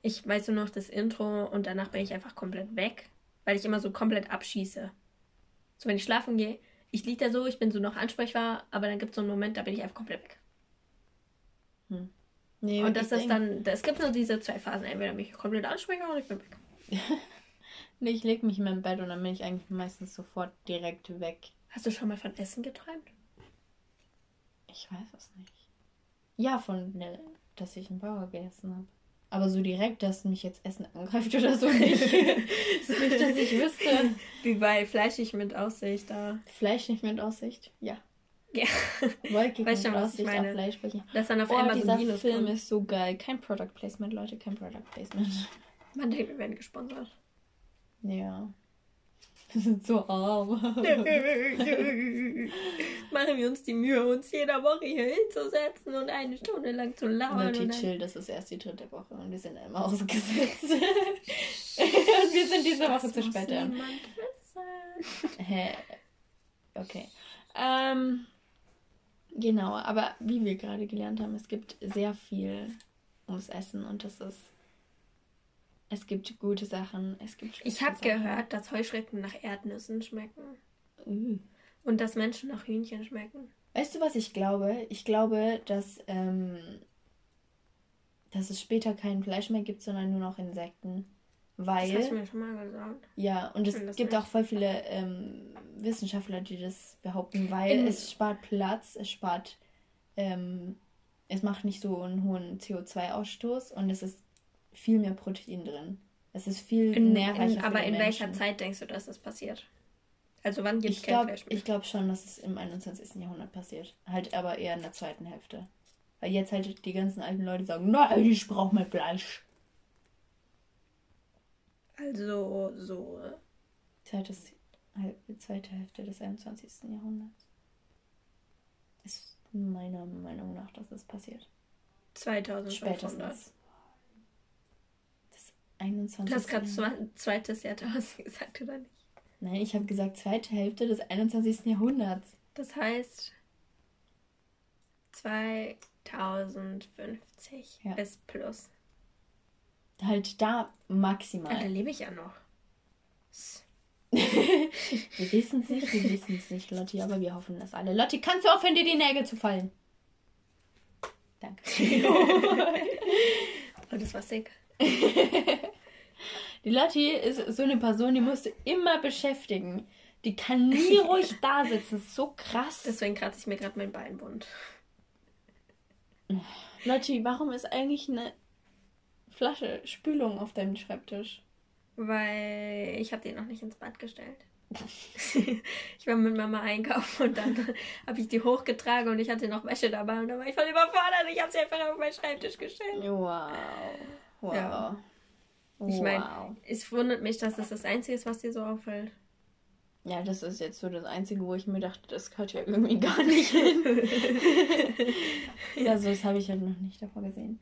Ich weiß nur noch das Intro und danach bin ich einfach komplett weg, weil ich immer so komplett abschieße. So, wenn ich schlafen gehe, ich liege da so, ich bin so noch ansprechbar, aber dann gibt es so einen Moment, da bin ich einfach komplett weg. Nee, Und das ist dann, es gibt nur diese zwei Phasen. Entweder bin ich komplett ansprechbar oder ich bin weg. Nee, ich leg mich in mein Bett und dann bin ich eigentlich meistens sofort direkt weg. Hast du schon mal von Essen geträumt? Ich weiß es nicht. Ja, von, ne, dass ich einen Burger gegessen habe. Aber so direkt, dass mich jetzt Essen angreift oder so nicht. so nicht, dass ich wüsste. Wie bei Fleischig mit Aussicht da. Fleisch nicht mit Aussicht? Ja. Ja. Wolkig Weißt mit schon, was ich Aussicht auf meine. Fleischsprecher. Das dann auf Oh, einmal so dieser Dinos Film kommt. ist so geil. Kein Product Placement, Leute, kein Product Placement. Man denkt, wir werden gesponsert. Ja. Wir sind so arm. Machen wir uns die Mühe, uns jede Woche hier hinzusetzen und eine Stunde lang zu labern. Und chill, das ist erst die dritte Woche und wir sind einmal ausgesetzt. und wir sind diese Woche Das zu spät. Hä? Okay. Ähm, genau, aber wie wir gerade gelernt haben, es gibt sehr viel ums Essen und das ist. Es gibt gute Sachen, es gibt Ich habe gehört, dass Heuschrecken nach Erdnüssen schmecken Uh. und dass Menschen nach Hühnchen schmecken. Weißt du, was ich glaube? Ich glaube, dass, ähm, dass es später kein Fleisch mehr gibt, sondern nur noch Insekten. Das Weil. hast du mir schon mal gesagt. Ja, und es das gibt nicht. auch voll viele ähm, Wissenschaftler, die das behaupten, weil In- es spart Platz, es spart, ähm, es macht nicht so einen hohen CO2-Ausstoß und es ist viel mehr Protein drin. Es ist viel In, nährreicher in, aber in welcher Menschen. Zeit denkst du, dass das passiert? Also wann gibt es glaube Fleisch mehr? ich glaub schon, dass es im 21. Jahrhundert passiert. Halt aber eher in der zweiten Hälfte. Weil jetzt halt die ganzen alten Leute sagen, nein, ich brauche mehr Fleisch. Also so. Zweites, halb- zweite Hälfte des 21. Jahrhunderts. Ist meiner Meinung nach, dass es passiert. 2500. Spätestens. Das 21. Du hast gerade zweites Jahrtausend gesagt, oder nicht? Nein, ich habe gesagt zweite Hälfte des 21. Jahrhunderts. Das heißt 2050 Ja. bis plus. Halt da maximal. Ja, da lebe ich ja noch. Wir wissen es nicht, wir wissen es nicht, Lotti, aber wir hoffen das alle. Lotti, kannst du aufhören, dir die Nägel zu fallen? Danke. Oh, das war sick. Die Lotti ist so eine Person, die musst du immer beschäftigen. Die kann nie ruhig da sitzen. Das ist so krass. Deswegen kratze ich mir gerade mein Bein wund. Lotti, warum ist eigentlich eine Flasche Spülung auf deinem Schreibtisch? Weil ich habe den noch nicht ins Bad gestellt. ich war mit Mama einkaufen und dann habe ich die hochgetragen und ich hatte noch Wäsche dabei und dann war ich voll überfordert. Ich habe sie einfach auf meinen Schreibtisch gestellt. Wow. Wow. Ja. Ich meine, es wundert mich, dass das das Einzige ist, was dir so auffällt. Ja, das ist jetzt so das Einzige, wo ich mir dachte, das gehört ja irgendwie gar nicht hin. ja, so das habe ich halt noch nicht davor gesehen.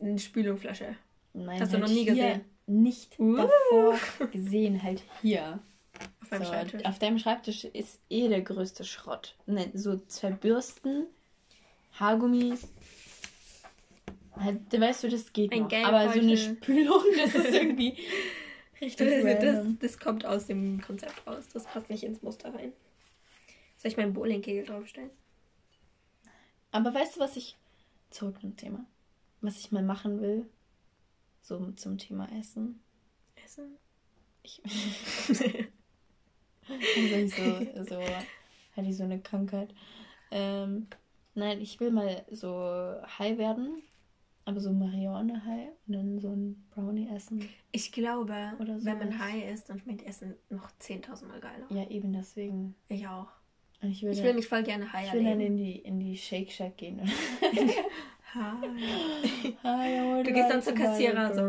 Eine Spülungflasche. Nein, Hast du halt noch nie hier gesehen? Nicht Uh. davor gesehen, halt hier. Auf meinem So, Schreibtisch. Auf deinem Schreibtisch ist eh der größte Schrott. Ne, so zwei Bürsten, Haargummis. Halt, weißt du, das geht Ein noch. Aber so eine. Spülung, das ist irgendwie richtig Das, das, das kommt aus dem Konzept raus. Das passt nicht ins Muster rein. Soll ich meinen Bowlingkegel draufstellen? Aber weißt du, was ich zurück zum Thema, was ich mal machen will, so zum Thema Essen. Essen? Ich, also ich so, so hatte ich so eine Krankheit. Ähm, nein, ich will mal so high werden, aber so Marihuana high und dann so ein Brownie essen. Ich glaube, Oder wenn man high ist, dann schmeckt Essen noch 10.000 Mal geiler. Ja, eben deswegen. Ich auch. Und ich will, Ich dann, will mich voll gerne high ich will dann erleben. in die in die Shake Shack gehen. Hi. Hi, Du gehst dann zur Kassierer so.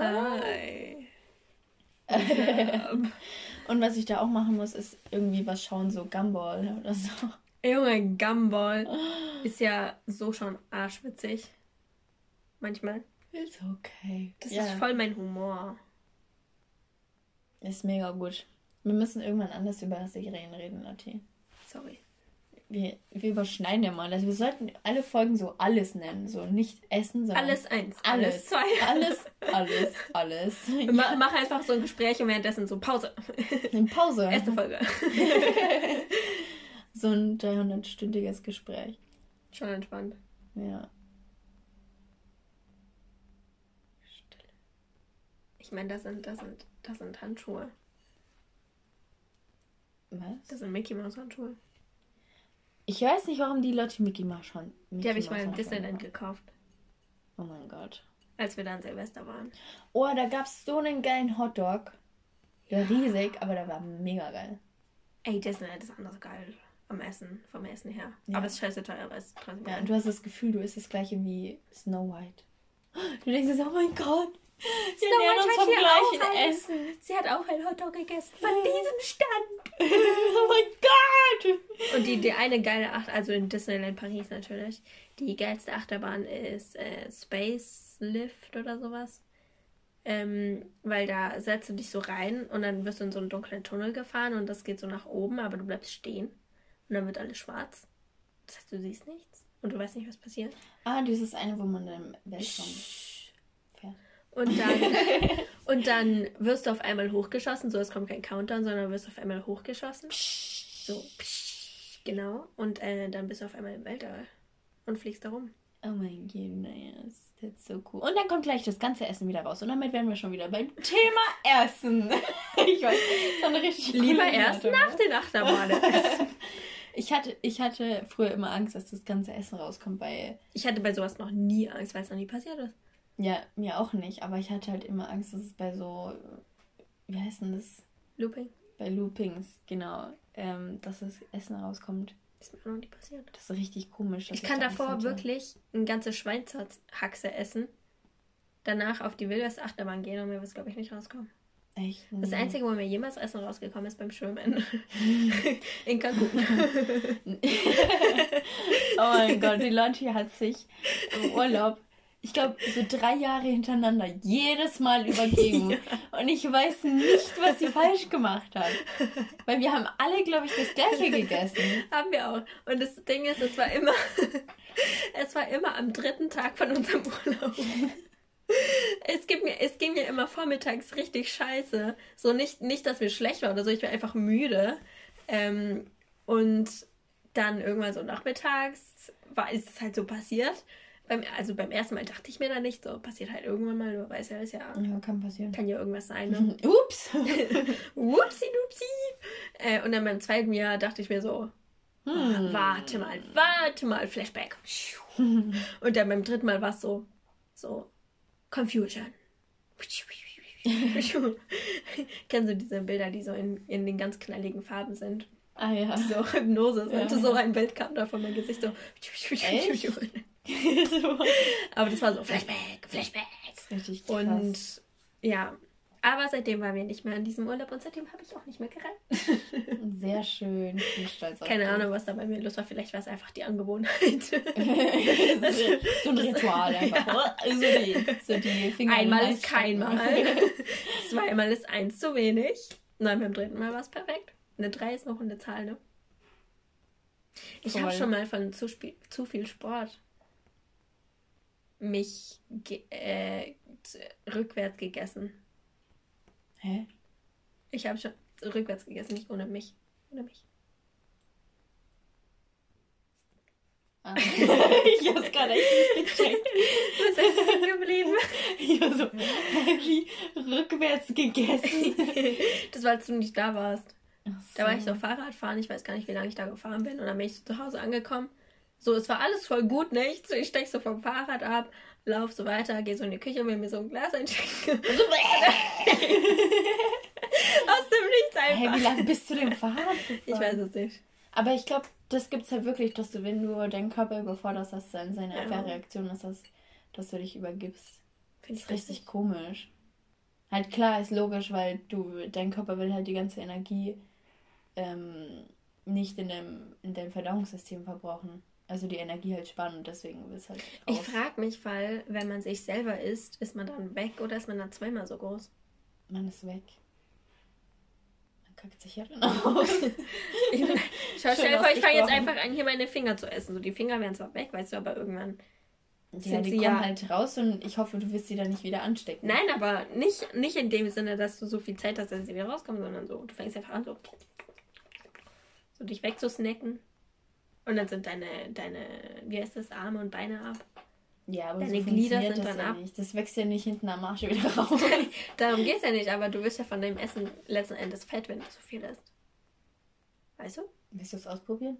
Hi. Und was ich da auch machen muss, ist irgendwie was schauen, so Gumball oder so. Junge, Gumball ist ja so schon arschwitzig. Manchmal. Ist okay. Das ja, ist voll mein Humor. ist mega gut. Wir müssen irgendwann anders über Serien reden, Lotti. Sorry. Wir, wir überschneiden ja mal. Also wir sollten alle Folgen so alles nennen. So nicht Essen, sondern Alles eins. alles. Alles zwei. Alles, alles, alles. Ma mach einfach so ein Gespräch und währenddessen so Pause. In Pause. Erste Folge. So ein 300-stündiges Gespräch. Schon entspannt. Ja. Ich meine, das sind, das sind, das sind Handschuhe. Was? Das sind Mickey Mouse Handschuhe. Ich weiß nicht, warum die Leute Mickey Mouse schon. Die habe ich mal Mickey im Mouse Disneyland gekauft, Oh mein Gott. als wir da an Silvester waren. Oh, da gab es so einen geilen Hotdog. Der war riesig, aber der war mega geil. Ey, Disneyland ist anders geil am Essen, vom Essen her. Ja. Aber es ist scheiße teuer, aber es ist trotzdem Ja, und du hast das Gefühl, du isst das gleiche wie Snow White. Du denkst so, oh mein Gott. Wir Snow White uns vom gleichen auch alles. Essen. Sie hat auch einen Hotdog gegessen von diesem Stand. oh mein Gott. Und die, die eine geile Acht, also in Disneyland Paris natürlich, die geilste Achterbahn ist äh, Space Lift oder sowas. Ähm, weil da setzt du dich so rein und dann wirst du in so einen dunklen Tunnel gefahren und das geht so nach oben, aber du bleibst stehen und dann wird alles schwarz. Das heißt, du siehst nichts und du weißt nicht, was passiert. Ah, dieses eine, wo man im Weltraum. Und dann, und dann wirst du auf einmal hochgeschossen, so es kommt kein Countdown, sondern wirst auf einmal hochgeschossen. So, genau. Und äh, dann bist du auf einmal im Weltall und fliegst da rum. Oh mein goodness, that's so cool. Und dann kommt gleich das ganze Essen wieder raus. Und damit wären wir schon wieder beim Thema Essen. ich weiß, das ist eine richtig Lieber erst Überleitung, nach den Achterbahnen essen. Ich hatte, ich hatte früher immer Angst, dass das ganze Essen rauskommt bei. Ich hatte bei sowas noch nie Angst, weil es noch nie passiert ist. Ja, mir auch nicht, aber ich hatte halt immer Angst, dass es bei so. Wie heißt denn das? Looping. Bei Loopings, genau. Ähm, dass das Essen rauskommt. Ist mir noch nie passiert. Das ist richtig komisch. Ich kann Angst davor hatte. wirklich eine ganze Schweinshaxe essen. Danach auf die Wildwest Achterbahn gehen und mir wird es, glaube ich, nicht rauskommen. Echt? Das Nee. Einzige, wo mir jemals Essen rausgekommen ist, beim Schwimmen. In Cancun. oh mein Gott, die Leute hat sich im Urlaub. Ich glaube, so drei Jahre hintereinander, jedes Mal übergeben. ja. Und ich weiß nicht, was sie falsch gemacht hat. Weil wir haben alle, glaube ich, das gleiche gegessen. haben wir auch. Und das Ding ist, es war immer, es war immer am dritten Tag von unserem Urlaub. Es, gibt mir, es ging mir immer vormittags richtig scheiße. So nicht, nicht, dass mir schlecht war oder so, ich war einfach müde. Ähm, und dann irgendwann so nachmittags war, ist es halt so passiert. Beim, also beim ersten Mal dachte ich mir da nicht so, passiert halt irgendwann mal, du weißt ja, ist ja. Ja, kann passieren. Kann ja irgendwas sein, ne? Ups! Wupsi dupsi! Äh, und dann beim zweiten Jahr dachte ich mir so, hm. oh, warte mal, warte mal, Flashback. und dann beim dritten Mal war es so, so, Confusion. Kennst du diese Bilder, die so in, in den ganz knalligen Farben sind? Ah ja. So Hypnose sind. Ja. So ein Bild kam da von meinem Gesicht so. Aber das war so Flashback, Flashback. richtig krass. Und ja, aber seitdem waren wir nicht mehr in diesem Urlaub und seitdem habe ich auch nicht mehr gerannt. Sehr schön. Ich bin stolz auf Keine Ahnung, was da bei mir los war. Vielleicht war es einfach die Angewohnheit. so ein Ritual einfach. Ja. So, die, so die Finger Einmal ist kein Mal. Zweimal ist eins zu wenig. Nein, beim dritten Mal war es perfekt. Eine 3 ist noch eine Zahl, ne? Ich habe schon mal von zu, zu viel Sport mich ge äh, rückwärts gegessen. Hä? Ich habe schon rückwärts gegessen, nicht ohne mich. Ohne mich. Ah. ich hab's gerade echt nicht gecheckt. Was ist denn geblieben? Ich war so, Harry, rückwärts gegessen. das war, als du nicht da warst. So. Da war ich so Fahrradfahren, ich weiß gar nicht, wie lange ich da gefahren bin. Und dann bin ich so zu Hause angekommen. So, es war alles voll gut, ne? Ich, ich steig so vom Fahrrad ab, lauf so weiter, gehe so in die Küche und will mir so ein Glas einschenken. Aus dem Nichts einfach. Hey, wie lange bist du dem Fahrrad gefahren? Ich weiß es nicht. Aber ich glaube, das gibt es halt wirklich, dass du, wenn du deinen Körper überforderst, dass dann seine ja. Abwehrreaktion ist, dass, dass du dich übergibst. Finde ich richtig, richtig komisch. Halt klar, ist logisch, weil du, dein Körper will halt die ganze Energie ähm, nicht in deinem, in deinem Verdauungssystem verbrauchen also die Energie halt sparen und deswegen ist halt. Ich frage mich, weil, wenn man sich selber isst, ist man dann weg oder ist man dann zweimal so groß? Man ist weg. Man kackt sich ja dann aus. ich, schau, stell dir vor, ich fange jetzt einfach an, hier meine Finger zu essen. So, die Finger werden zwar weg, weißt du, aber irgendwann. Ja, die kommen ja... halt raus und ich hoffe, du wirst sie dann nicht wieder anstecken. Nein, aber nicht, nicht in dem Sinne, dass du so viel Zeit hast, dass sie wieder rauskommen, sondern so, du fängst einfach an, so, so dich wegzusnacken. Und dann sind deine, deine, wie heißt das, Arme und Beine ab. Ja, aber deine so Glieder sind dann ja ab. Nicht. Das wächst ja nicht hinten am Arsch wieder raus. Darum geht es ja nicht, aber du wirst ja von deinem Essen letzten Endes fett, wenn du zu viel isst. Weißt du? Willst du es ausprobieren?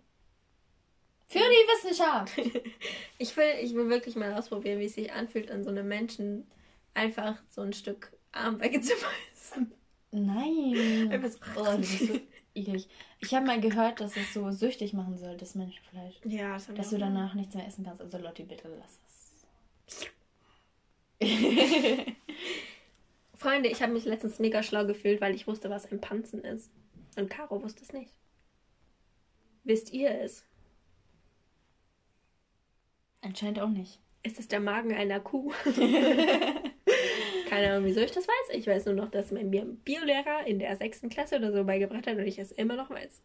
Für die Wissenschaft! ich, will, ich will wirklich mal ausprobieren, wie es sich anfühlt, an so einem Menschen einfach so ein Stück Arm wegzubeißen. Nein! Einfach so. Oh, so eklig. Ich habe mal gehört, dass es so süchtig machen soll, das Menschenfleisch. Ja, das Dass du danach nichts mehr essen kannst. Also Lotti, bitte lass es. Freunde, ich habe mich letztens mega schlau gefühlt, weil ich wusste, was ein Panzen ist. Und Caro wusste es nicht. Wisst ihr es? Anscheinend auch nicht. Ist es der Magen einer Kuh? Keine Ahnung, wieso ich das weiß. Ich weiß nur noch, dass mein Biolehrer in der sechsten Klasse oder so beigebracht hat und ich es immer noch weiß.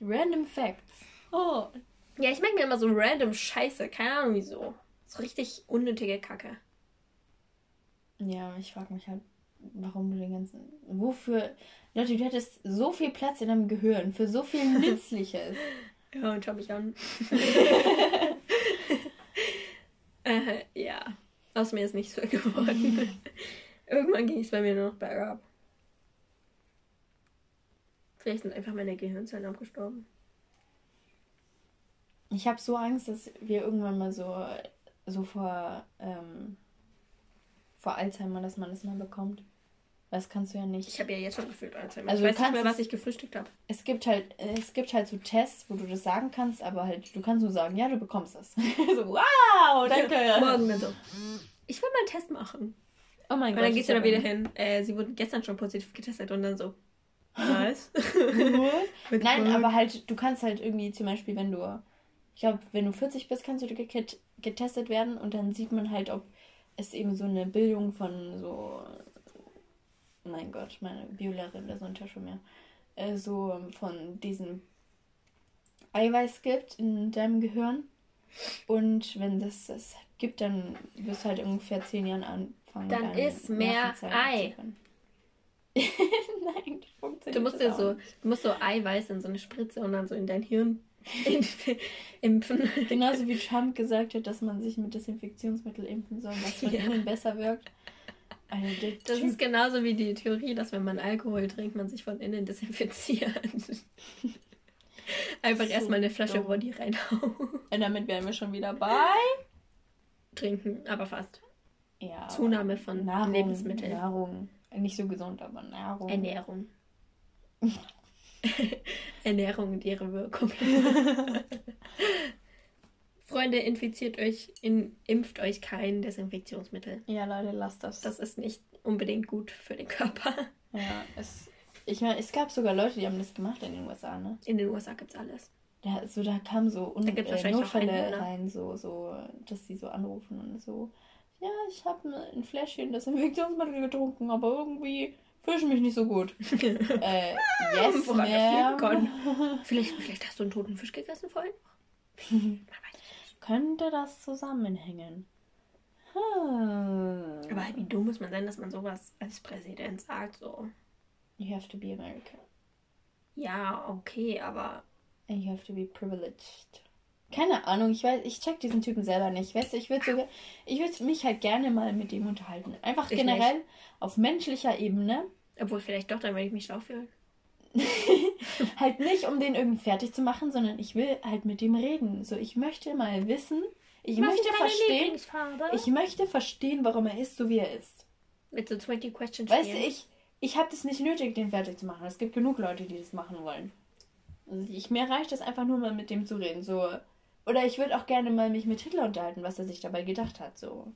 Random Facts. Oh. Ja, ich merke mir immer so random Scheiße. Keine Ahnung wieso. So richtig unnötige Kacke. Ja, ich frage mich halt, warum du den ganzen. Wofür. Leute, du hättest so viel Platz in deinem Gehirn für so viel Nützliches. ja, und schau mich an. äh, ja. Aus mir ist nichts mehr geworden. Irgendwann ging es bei mir nur noch bergab. Vielleicht sind einfach meine Gehirnzellen abgestorben. Ich habe so Angst, dass wir irgendwann mal so, so vor, ähm, vor Alzheimer, dass man das mal bekommt. Das kannst du ja nicht. Ich habe ja jetzt schon gefühlt Alzheimer. Also ich weiß nicht mehr, was ich gefrühstückt habe. Es gibt halt, es gibt halt so Tests, wo du das sagen kannst, aber halt, du kannst nur sagen, ja, du bekommst das. so, wow, danke. Morgen bitte. Ich will mal einen Test machen. Oh mein Gott. Und dann gehst du da wieder hin. Äh, sie wurden gestern schon positiv getestet und dann so. Was? Nein, aber halt, du kannst halt irgendwie zum Beispiel, wenn du Ich glaube, wenn du 40 bist, kannst du get getestet werden und dann sieht man halt, ob es eben so eine Bildung von so. Mein Gott, meine Biolehrerin, der Sonntag schon mehr. Äh, so von diesem Eiweiß gibt in deinem Gehirn. Und wenn das das gibt, dann wirst du halt ungefähr zehn Jahren anfangen. Dann ist mehr Ei. Nein, das funktioniert Du musst dir so, du musst so Eiweiß in so eine Spritze und dann so in dein Hirn impfen. Genauso wie Trump gesagt hat, dass man sich mit Desinfektionsmittel impfen soll, was von ja. innen besser wirkt. Also das typ ist genauso wie die Theorie, dass wenn man Alkohol trinkt, man sich von innen desinfiziert. Einfach so erstmal eine Flasche dumm. Body reinhauen. Und damit wären wir schon wieder bei Trinken, aber fast. Ja. Zunahme von Nahrung, Lebensmitteln. Nahrung. Nicht so gesund, aber Nahrung. Ernährung. Ernährung und ihre Wirkung. Freunde, infiziert euch, in, impft euch kein Desinfektionsmittel. Ja, Leute, lasst das. Das ist nicht unbedingt gut für den Körper. Ja, es, ich meine, es gab sogar Leute, die haben das gemacht in den USA, ne? In den USA gibt es alles. Ja, so, da kamen so Un da äh, Notfälle rein, so, so, dass sie so anrufen und so. Ja, ich habe ein Fläschchen Desinfektionsmittel getrunken, aber irgendwie fühle ich mich nicht so gut. äh, yes, ma'am. Vielleicht, vielleicht hast du einen toten Fisch gegessen vorhin? Könnte das zusammenhängen? Hm. Aber wie dumm muss man sein, dass man sowas als Präsident sagt, so. You have to be American. Ja, okay, aber. And you have to be privileged. Keine Ahnung, ich weiß, ich check diesen Typen selber nicht. Weißt du, ich würde sogar, ich würde mich halt gerne mal mit ihm unterhalten. Einfach ich generell nicht. auf menschlicher Ebene. Obwohl, vielleicht doch, dann würde ich mich schlau fühlen. halt nicht, um den irgendwie fertig zu machen, sondern ich will halt mit ihm reden. So, ich möchte mal wissen, ich Was möchte verstehen, ich möchte verstehen, warum er ist, so wie er ist. Mit so 20 Questions. Weißt du, ich, ich habe das nicht nötig, den fertig zu machen. Es gibt genug Leute, die das machen wollen. Also ich, mir reicht es einfach nur mal mit dem zu reden. So, oder ich würde auch gerne mal mich mit Hitler unterhalten, was er sich dabei gedacht hat. So.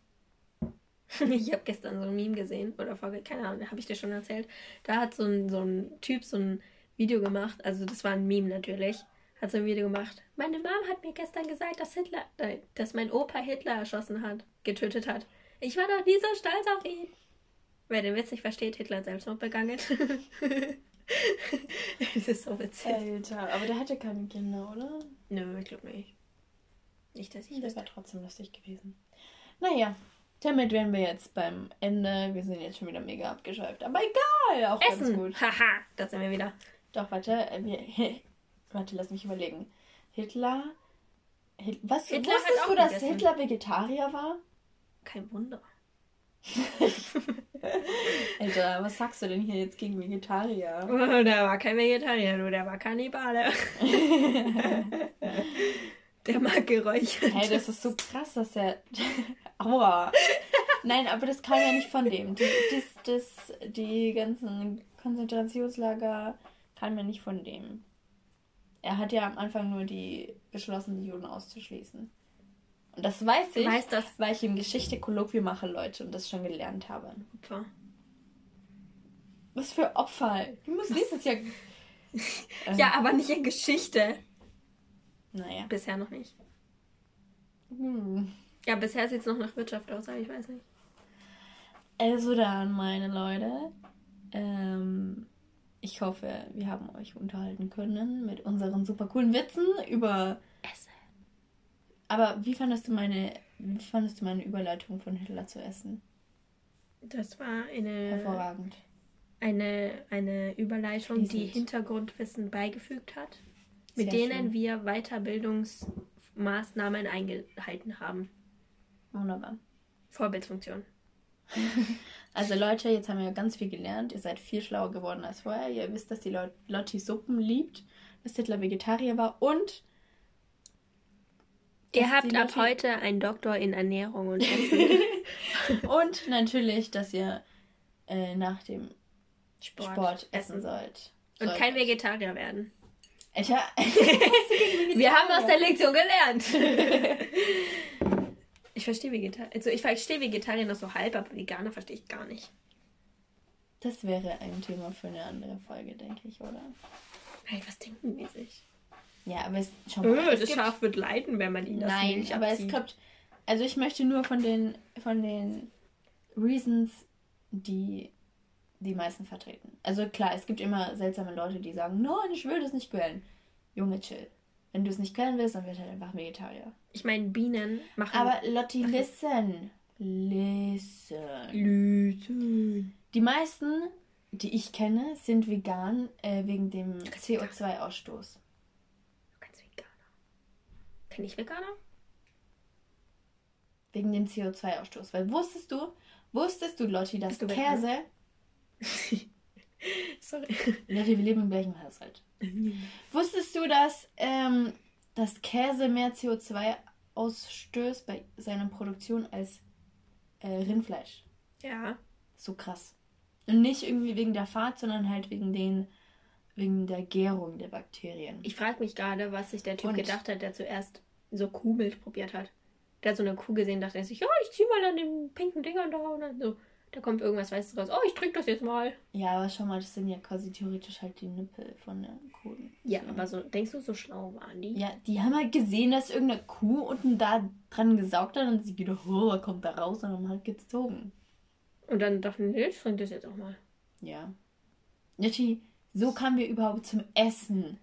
Ich habe gestern so ein Meme gesehen, oder vor, keine Ahnung, habe ich dir schon erzählt. Da hat so ein, so ein Typ so ein Video gemacht, also das war ein Meme natürlich, hat so ein Video gemacht. Meine Mom hat mir gestern gesagt, dass Hitler, äh, dass mein Opa Hitler erschossen hat, getötet hat. Ich war doch nie so stolz auf ihn. Wer den Witz nicht versteht, Hitler hat Selbstmord begangen. das ist so witzig. Alter, aber der hatte keine Kinder, oder? Nö, ich glaube nicht. Nicht, dass ich Das wäre trotzdem lustig gewesen. Naja, damit wären wir jetzt beim Ende. Wir sind jetzt schon wieder mega abgeschweift. Aber egal, auch Essen. ganz gut. Haha, da sind wir wieder. Doch, warte. Äh, wir, warte, lass mich überlegen. Hitler. Hit, was Hitler wusstest du, dass gegessen. Hitler Vegetarier war? Kein Wunder. Alter, was sagst du denn hier jetzt gegen Vegetarier? Der war kein Vegetarier, nur der war Kannibale. Der mag geräuchert. Hey, das ist so krass, dass er. Aua. Nein, aber das kam ja nicht von dem. Die, das, das, die ganzen Konzentrationslager kamen ja nicht von dem. Er hat ja am Anfang nur die beschlossen, die Juden auszuschließen. Und das weiß ich, weiß das? weil ich im Geschichte Kolloquium mache, Leute, und das schon gelernt habe. Opfer. Was für Opfer? Du musst nächstes Jahr. ja, aber nicht in Geschichte. Naja. Bisher noch nicht. Hm. Ja, bisher sieht es noch nach Wirtschaft aus, aber ich weiß nicht. Also dann, meine Leute. Ähm, ich hoffe, wir haben euch unterhalten können mit unseren super coolen Witzen über Essen. Aber wie fandest du meine, wie fandest du meine Überleitung von Hitler zu Essen? Das war eine hervorragend. Eine, eine Überleitung, die Hintergrundwissen beigefügt hat, mit Sehr denen schön. wir Weiterbildungsmaßnahmen eingehalten haben. Wunderbar. Vorbildfunktion. also Leute, jetzt haben wir ganz viel gelernt. Ihr seid viel schlauer geworden als vorher. Ihr wisst, dass die Lotti Suppen liebt, dass Hitler Vegetarier war und Ihr habt ab heute einen Doktor in Ernährung und Essen. und natürlich, dass ihr äh, nach dem Sport, Sport essen sollt. Und kein Vegetarier werden. Alter, wir haben aus der Lektion gelernt. ich verstehe Vegetarier. Also ich verstehe Vegetarier noch so halb, aber Veganer verstehe ich gar nicht. Das wäre ein Thema für eine andere Folge, denke ich, oder? Hey, was denken die sich? Ja, aber es schon Öh, es das gibt- Schaf wird leiden, wenn man ihn das Nein, Milch aber es kommt. Also ich möchte nur von den von den Reasons, die die meisten vertreten. Also klar, es gibt immer seltsame Leute, die sagen, nein, ich will das nicht quälen. Junge, chill. Wenn du es nicht quälen willst, dann wird halt einfach Vegetarier. Ich meine, Bienen machen. Aber Lotti, listen. Listen. Lüsen. Die meisten, die ich kenne, sind vegan äh, wegen dem kannst vegan. CO2-Ausstoß. Du kannst Veganer. Kenn ich Veganer? Wegen dem CO2-Ausstoß. Weil wusstest du, wusstest du, Lotti, dass du weg, Käse. Sorry. Lotti, wir leben im gleichen Haushalt. Wusstest du, dass, ähm, dass Käse mehr CO2 ausstößt bei seiner Produktion als äh, Rindfleisch? Ja. So krass. Und nicht irgendwie wegen der Fahrt, sondern halt wegen den wegen der Gärung der Bakterien. Ich frage mich gerade, was sich der Typ Und- gedacht hat, der zuerst so Kuhmilch probiert hat. Der hat so eine Kuh gesehen, dachte er sich, ja, ich zieh mal an den pinken Dingern da und dann so. Da kommt irgendwas Weißes raus. Oh, ich trinke das jetzt mal. Ja, aber schau mal, das sind ja quasi theoretisch halt die Nippel von der Kuh. Ja, aber so, denkst du, so schlau waren die? Ja, die haben halt gesehen, dass irgendeine Kuh unten da dran gesaugt hat und sie gedacht, oh, kommt da raus und haben halt gezogen. Und dann dachten die, ich trinke das jetzt auch mal. Ja. Niti, so kamen wir überhaupt zum Essen.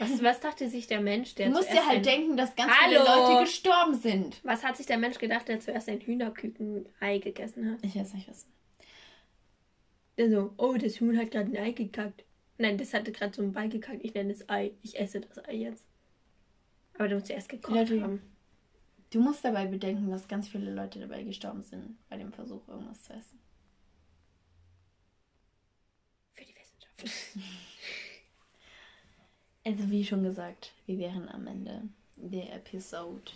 Was, was dachte sich der Mensch, der Du musst dir zuerst halt ein- denken, dass ganz viele Hallo! Leute gestorben sind. Was hat sich der Mensch gedacht, der zuerst ein Hühnerküken-Ei gegessen hat? Ich weiß nicht, was. Der so, oh, das Huhn hat gerade ein Ei gekackt. Nein, das hatte gerade so ein Ball gekackt. Ich nenne es Ei. Ich esse das Ei jetzt. Aber du musst ja erst gekocht die- haben. Du musst dabei bedenken, dass ganz viele Leute dabei gestorben sind bei dem Versuch, irgendwas zu essen. Für die Wissenschaft. Also wie schon gesagt, wir wären am Ende der Episode.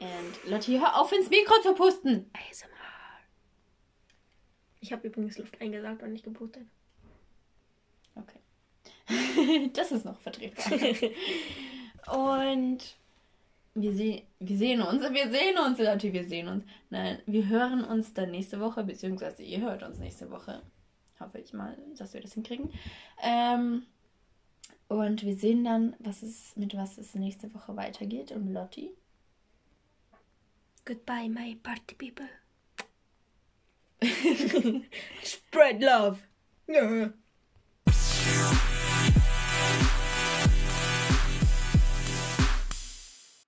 Und Lotti, hör auf ins Mikro zu pusten! ASMR. Ich habe übrigens Luft eingesaugt und nicht gepustet. Okay. das ist noch vertretbar. Und wir, se wir sehen uns, wir sehen uns, Lotti, wir sehen uns. Nein, wir hören uns dann nächste Woche, beziehungsweise ihr hört uns nächste Woche. Hoffe ich mal, dass wir das hinkriegen. Ähm, und wir sehen dann, was es, mit was es nächste Woche weitergeht. Und Lotti? Goodbye, my party people. Spread love. Yeah.